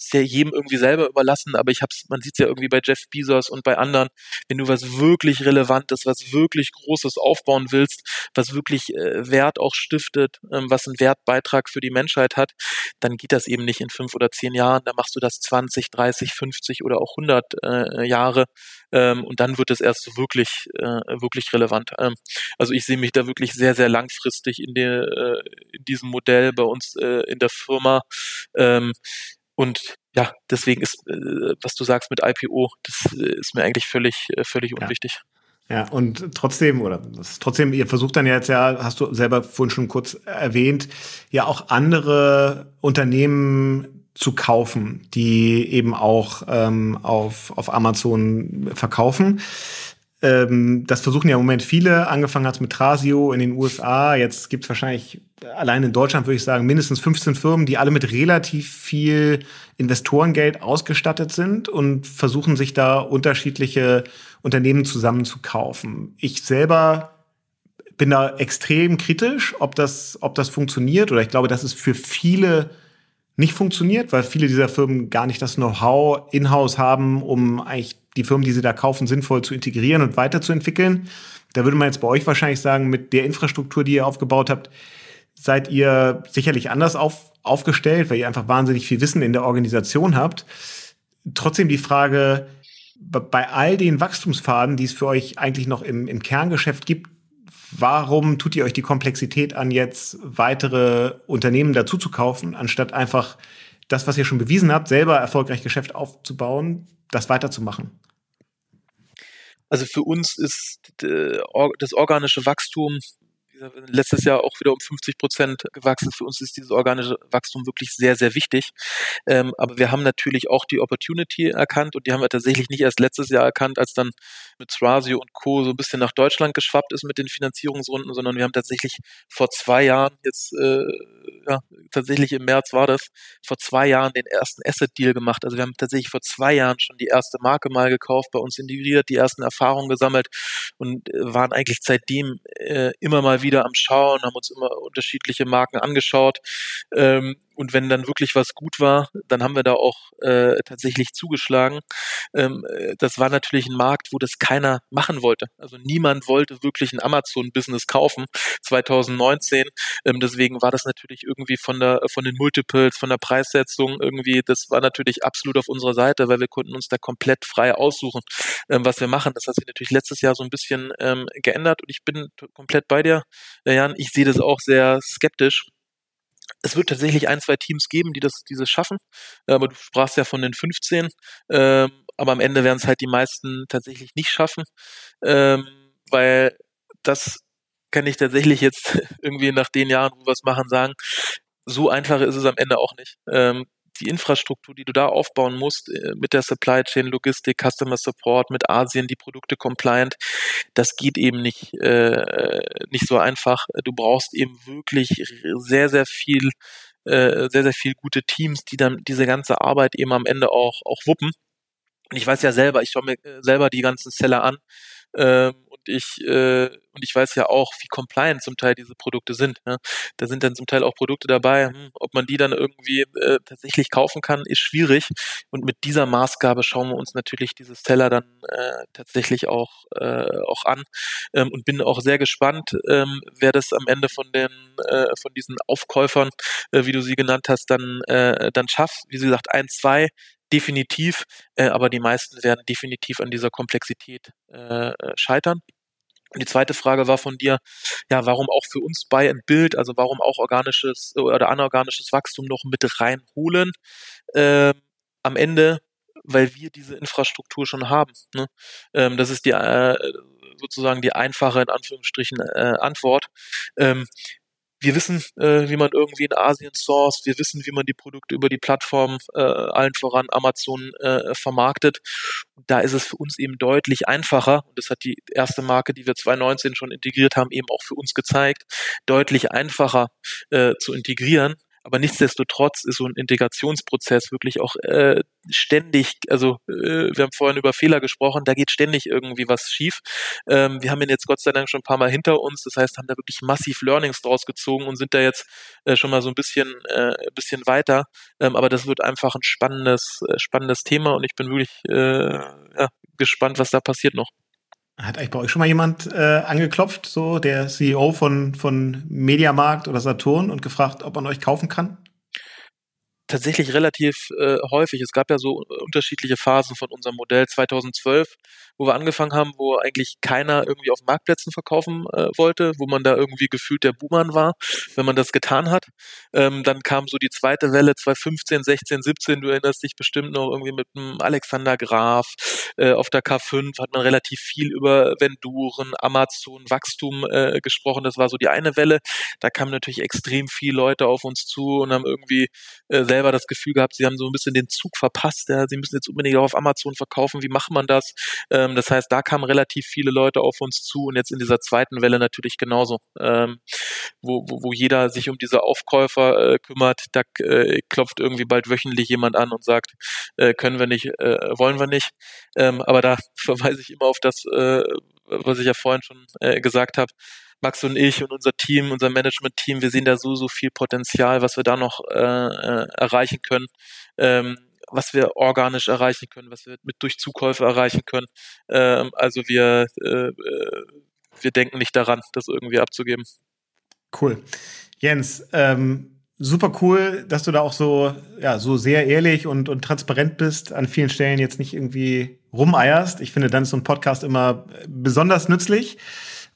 ist ja jedem irgendwie selber überlassen, aber ich hab's, man sieht's ja irgendwie bei Jeff Bezos und bei anderen, wenn du was wirklich Relevantes, was wirklich Großes aufbauen willst, was wirklich äh, Wert auch stiftet, ähm, was einen Wertbeitrag für die Menschheit hat, dann geht das eben nicht in fünf oder zehn Jahren, da machst du das 20, 30, 50 oder auch 100 äh, Jahre ähm, und dann wird es erst wirklich, äh, wirklich relevant. Ähm, also ich sehe mich da wirklich sehr, sehr langfristig in, der, äh, in diesem Modell bei uns äh, in der Firma. Ähm, und ja, deswegen ist, äh, was du sagst mit IPO, das äh, ist mir eigentlich völlig, äh, völlig unwichtig. Ja. ja, und trotzdem, oder trotzdem, ihr versucht dann jetzt ja, hast du selber vorhin schon kurz erwähnt, ja auch andere Unternehmen zu kaufen, die eben auch ähm, auf, auf Amazon verkaufen. Ähm, das versuchen ja im Moment viele. Angefangen hat es mit Trasio in den USA. Jetzt gibt es wahrscheinlich allein in Deutschland, würde ich sagen, mindestens 15 Firmen, die alle mit relativ viel Investorengeld ausgestattet sind und versuchen sich da unterschiedliche Unternehmen zusammenzukaufen. Ich selber bin da extrem kritisch, ob das, ob das funktioniert. Oder ich glaube, dass es für viele nicht funktioniert, weil viele dieser Firmen gar nicht das Know-how in-house haben, um eigentlich die Firmen, die sie da kaufen, sinnvoll zu integrieren und weiterzuentwickeln. Da würde man jetzt bei euch wahrscheinlich sagen, mit der Infrastruktur, die ihr aufgebaut habt, seid ihr sicherlich anders auf, aufgestellt, weil ihr einfach wahnsinnig viel Wissen in der Organisation habt. Trotzdem die Frage, bei all den Wachstumsfaden, die es für euch eigentlich noch im, im Kerngeschäft gibt, warum tut ihr euch die Komplexität an, jetzt weitere Unternehmen dazu zu kaufen, anstatt einfach das, was ihr schon bewiesen habt, selber erfolgreich Geschäft aufzubauen, das weiterzumachen? Also für uns ist das organische Wachstum letztes Jahr auch wieder um 50 Prozent gewachsen. Für uns ist dieses organische Wachstum wirklich sehr, sehr wichtig. Ähm, aber wir haben natürlich auch die Opportunity erkannt und die haben wir tatsächlich nicht erst letztes Jahr erkannt, als dann mit Srasio und Co. so ein bisschen nach Deutschland geschwappt ist mit den Finanzierungsrunden, sondern wir haben tatsächlich vor zwei Jahren, jetzt äh, ja, tatsächlich im März war das, vor zwei Jahren den ersten Asset-Deal gemacht. Also wir haben tatsächlich vor zwei Jahren schon die erste Marke mal gekauft, bei uns integriert, die ersten Erfahrungen gesammelt und äh, waren eigentlich seitdem äh, immer mal wieder am Schauen, haben uns immer unterschiedliche Marken angeschaut. Ähm, und wenn dann wirklich was gut war, dann haben wir da auch äh, tatsächlich zugeschlagen. Ähm, äh, das war natürlich ein Markt, wo das keiner machen wollte. Also niemand wollte wirklich ein Amazon-Business kaufen 2019. Ähm, deswegen war das natürlich irgendwie von der von den Multiples, von der Preissetzung irgendwie, das war natürlich absolut auf unserer Seite, weil wir konnten uns da komplett frei aussuchen, ähm, was wir machen. Das hat sich natürlich letztes Jahr so ein bisschen ähm, geändert und ich bin komplett bei dir, Jan. Ich sehe das auch sehr skeptisch es wird tatsächlich ein, zwei Teams geben, die das, dieses schaffen. Aber du sprachst ja von den 15. Ähm, aber am Ende werden es halt die meisten tatsächlich nicht schaffen, ähm, weil das kann ich tatsächlich jetzt *laughs* irgendwie nach den Jahren, wo wir es machen, sagen, so einfach ist es am Ende auch nicht. Ähm, die Infrastruktur, die du da aufbauen musst, äh, mit der Supply Chain, Logistik, Customer Support, mit Asien, die Produkte compliant, das geht eben nicht, äh, nicht so einfach. Du brauchst eben wirklich sehr, sehr viel, äh, sehr, sehr viel gute Teams, die dann diese ganze Arbeit eben am Ende auch, auch wuppen. Und ich weiß ja selber, ich schaue mir äh, selber die ganzen Seller an Ähm, und ich äh, und ich weiß ja auch, wie compliant zum Teil diese Produkte sind. Ne? Da sind dann zum Teil auch Produkte dabei, hm, ob man die dann irgendwie äh, tatsächlich kaufen kann, ist schwierig. Und mit dieser Maßgabe schauen wir uns natürlich diese Seller dann äh, tatsächlich auch äh, auch an ähm, und bin auch sehr gespannt, ähm, wer das am Ende von den äh, von diesen Aufkäufern, äh, wie du sie genannt hast, dann äh, dann schafft. Wie gesagt, ein, zwei definitiv, äh, aber die meisten werden definitiv an dieser Komplexität äh, äh scheitern. Und die zweite Frage war von dir, ja, warum auch für uns Buy and Build, also warum auch organisches oder anorganisches Wachstum noch mit reinholen? Ähm, am Ende, weil wir diese Infrastruktur schon haben. Ne? Ähm, das ist die äh, sozusagen die einfache in Anführungsstrichen äh, Antwort. Ähm, wir wissen, äh, wie man irgendwie in Asien sourced, wir wissen, wie man die Produkte über die Plattform, äh, allen voran Amazon, äh, vermarktet. Und da ist es für uns eben deutlich einfacher, und das hat die erste Marke, die wir 2019 schon integriert haben, eben auch für uns gezeigt, deutlich einfacher äh, zu integrieren, aber nichtsdestotrotz ist so ein Integrationsprozess wirklich auch äh, ständig, also äh, wir haben vorhin über Fehler gesprochen, da geht ständig irgendwie was schief. Ähm, wir haben ihn jetzt Gott sei Dank schon ein paar Mal hinter uns, das heißt, haben da wirklich massiv Learnings draus gezogen und sind da jetzt äh, schon mal so ein bisschen, äh, bisschen weiter. Ähm, aber das wird einfach ein spannendes, äh, spannendes Thema und ich bin wirklich äh, ja, gespannt, was da passiert noch. Hat eigentlich bei euch schon mal jemand äh, angeklopft, so der CEO von, von Mediamarkt oder Saturn und gefragt, ob man euch kaufen kann? tatsächlich relativ äh, häufig. Es gab ja so unterschiedliche Phasen von unserem Modell 2012, wo wir angefangen haben, wo eigentlich keiner irgendwie auf Marktplätzen verkaufen äh, wollte, wo man da irgendwie gefühlt der Buhmann war, wenn man das getan hat. Ähm, dann kam so die zweite Welle 2015, 16, 17. Du erinnerst dich bestimmt noch irgendwie mit dem Alexander Graf. Äh, auf der K5 hat man relativ viel über Venduren, Amazon, Wachstum äh, gesprochen. Das war so die eine Welle. Da kamen natürlich extrem viele Leute auf uns zu und haben irgendwie äh, selber das Gefühl gehabt, sie haben so ein bisschen den Zug verpasst. Ja, sie müssen jetzt unbedingt auch auf Amazon verkaufen. Wie macht man das? Ähm, das heißt, da kamen relativ viele Leute auf uns zu und jetzt in dieser zweiten Welle natürlich genauso, ähm, wo, wo, wo jeder sich um diese Aufkäufer äh, kümmert. Da äh, klopft irgendwie bald wöchentlich jemand an und sagt, äh, können wir nicht, äh, wollen wir nicht. Ähm, aber da *laughs* verweise ich immer auf das, äh, was ich ja vorhin schon äh, gesagt habe. Max und ich und unser Team, unser Management-Team, wir sehen da so, so viel Potenzial, was wir da noch äh, äh, erreichen können, ähm, was wir organisch erreichen können, was wir mit durch Zukäufe erreichen können. Ähm, also wir, äh, äh wir denken nicht daran, das irgendwie abzugeben. Cool. Jens, ähm, super cool, dass du da auch so, ja, so sehr ehrlich und, und transparent bist, an vielen Stellen jetzt nicht irgendwie rumeierst. Ich finde, dann ist so ein Podcast immer besonders nützlich.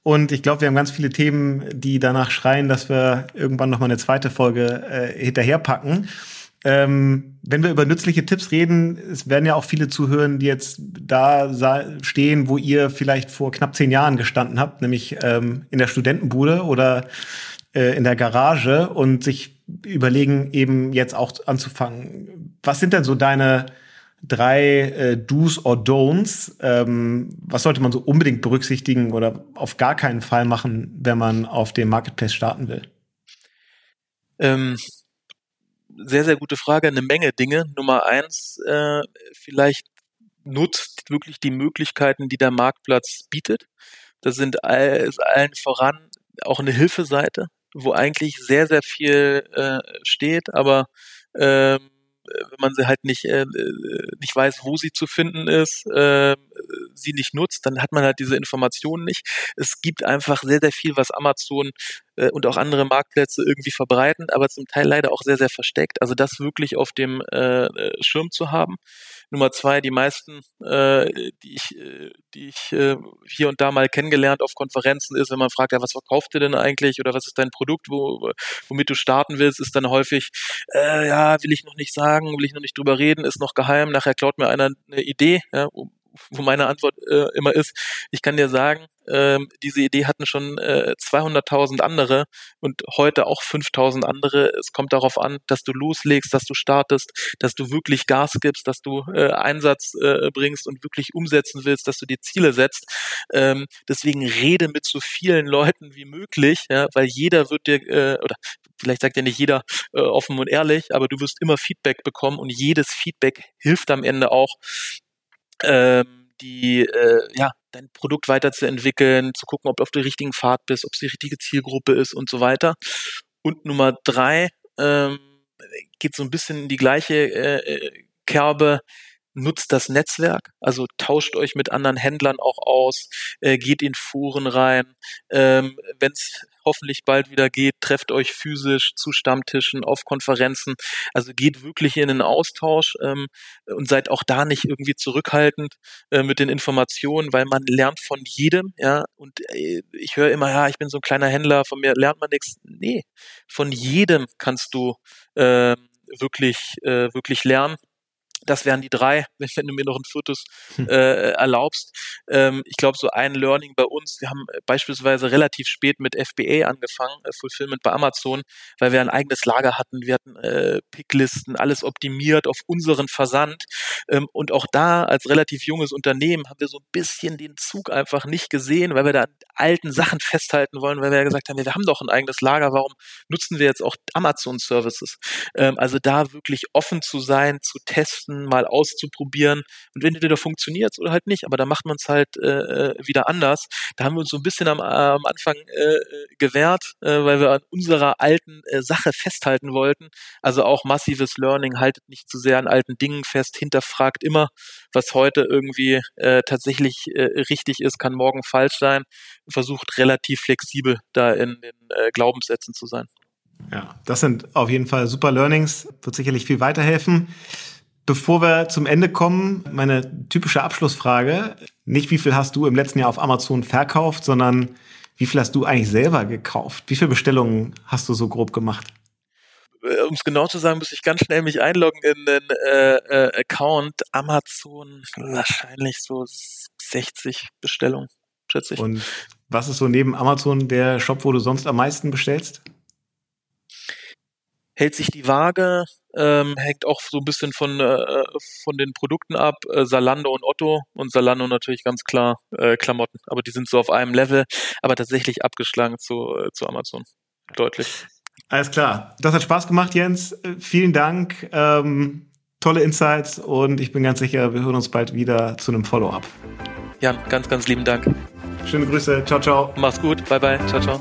Und ich glaube, wir haben ganz viele Themen, die danach schreien, dass wir irgendwann noch mal eine zweite Folge äh, hinterherpacken. Ähm, wenn wir über nützliche Tipps reden, es werden ja auch viele zuhören, die jetzt da stehen, wo ihr vielleicht vor knapp zehn Jahren gestanden habt, nämlich ähm, in der Studentenbude oder äh, in der Garage und sich überlegen, eben jetzt auch anzufangen. Was sind denn so deine drei äh, Do's or Don'ts. Ähm, was sollte man so unbedingt berücksichtigen oder auf gar keinen Fall machen, wenn man auf dem Marketplace starten will? Ähm, sehr, sehr gute Frage. Eine Menge Dinge. Nummer eins, äh, vielleicht nutzt wirklich die Möglichkeiten, die der Marktplatz bietet. Das sind all, allen voran auch eine Hilfeseite, wo eigentlich sehr, sehr viel äh, steht, aber ähm, wenn man sie halt nicht, äh, nicht weiß, wo sie zu finden ist, äh, sie nicht nutzt, dann hat man halt diese Informationen nicht. Es gibt einfach sehr, sehr viel, was Amazon äh, und auch andere Marktplätze irgendwie verbreiten, aber zum Teil leider auch sehr, sehr versteckt. Also das wirklich auf dem äh, Schirm zu haben. Nummer zwei, die meisten, äh, die ich, äh, die ich äh, hier und da mal kennengelernt auf Konferenzen ist, wenn man fragt, ja, was verkauft ihr denn eigentlich oder was ist dein Produkt, wo, womit du starten willst, ist dann häufig, äh, ja, will ich noch nicht sagen, will ich noch nicht drüber reden, ist noch geheim, nachher klaut mir einer eine Idee, ja, wo meine Antwort äh, immer ist, ich kann dir sagen, ähm, diese Idee hatten schon äh, 200.000 andere und heute auch 5.000 andere. Es kommt darauf an, dass du loslegst, dass du startest, dass du wirklich Gas gibst, dass du äh, Einsatz äh, bringst und wirklich umsetzen willst, dass du dir Ziele setzt. Ähm, deswegen rede mit so vielen Leuten wie möglich, ja, weil jeder wird dir, äh, oder vielleicht sagt ja nicht jeder äh, offen und ehrlich, aber du wirst immer Feedback bekommen und jedes Feedback hilft am Ende auch, ähm, die, äh, ja, dein Produkt weiterzuentwickeln, zu gucken, ob du auf der richtigen Pfad bist, ob es die richtige Zielgruppe ist und so weiter. Und Nummer drei ähm, geht so ein bisschen in die gleiche äh, Kerbe nutzt das Netzwerk, also tauscht euch mit anderen Händlern auch aus, äh, geht in Foren rein. Ähm, Wenn es hoffentlich bald wieder geht, trefft euch physisch zu Stammtischen, auf Konferenzen. Also geht wirklich in den Austausch ähm, und seid auch da nicht irgendwie zurückhaltend äh, mit den Informationen, weil man lernt von jedem, ja. Und äh, ich höre immer, ja, ich bin so ein kleiner Händler, von mir lernt man nichts. Nee, von jedem kannst du äh, wirklich, äh, wirklich lernen. Das wären die drei, wenn, *laughs* wenn du mir noch ein viertes hm. äh, erlaubst. Ähm, ich glaube, so ein Learning bei uns, wir haben beispielsweise relativ spät mit FBA angefangen, äh, Fulfillment bei Amazon, weil wir ein eigenes Lager hatten. Wir hatten äh, Picklisten, alles optimiert auf unseren Versand. Ähm, und auch da als relativ junges Unternehmen haben wir so ein bisschen den Zug einfach nicht gesehen, weil wir da an alten Sachen festhalten wollen, weil wir ja gesagt haben, wir haben doch ein eigenes Lager, warum nutzen wir jetzt auch Amazon Services? Ähm, also da wirklich offen zu sein, zu testen, testen, mal auszuprobieren. Und entweder funktioniert oder halt nicht, aber da macht man es halt äh, äh, wieder anders. Da haben wir uns so ein bisschen am, am Anfang äh, gewehrt, äh, weil wir an unserer alten äh, Sache festhalten wollten. Also auch massives Learning, haltet nicht zu sehr an alten Dingen fest, hinterfragt immer, was heute irgendwie äh, tatsächlich äh, richtig ist, kann morgen falsch sein. Versucht relativ flexibel da in den äh, Glaubenssätzen zu sein. Ja, das sind auf jeden Fall super Learnings, wird sicherlich viel weiterhelfen. Bevor wir zum Ende kommen, meine typische Abschlussfrage. Nicht, wie viel hast du im letzten Jahr auf Amazon verkauft, sondern wie viel hast du eigentlich selber gekauft? Wie viele Bestellungen hast du so grob gemacht? Äh, um es genau zu sagen, muss ich ganz schnell mich einloggen in den äh, äh, Account Amazon. Wahrscheinlich so 60 Bestellungen, schätze ich. Und was ist so neben Amazon der Shop, wo du sonst am meisten bestellst? Hält sich die Waage, ähm, hängt auch so ein bisschen von, äh, von den Produkten ab, äh, Salando und Otto und Salando natürlich ganz klar äh, Klamotten, aber die sind so auf einem Level, aber tatsächlich abgeschlagen zu, äh, zu Amazon, deutlich. Alles klar, das hat Spaß gemacht, Jens. Vielen Dank, ähm, tolle Insights und ich bin ganz sicher, wir hören uns bald wieder zu einem Follow-up. Jan, ganz, ganz lieben Dank. Schöne Grüße, ciao, ciao. Mach's gut, bye, bye, ciao, ciao.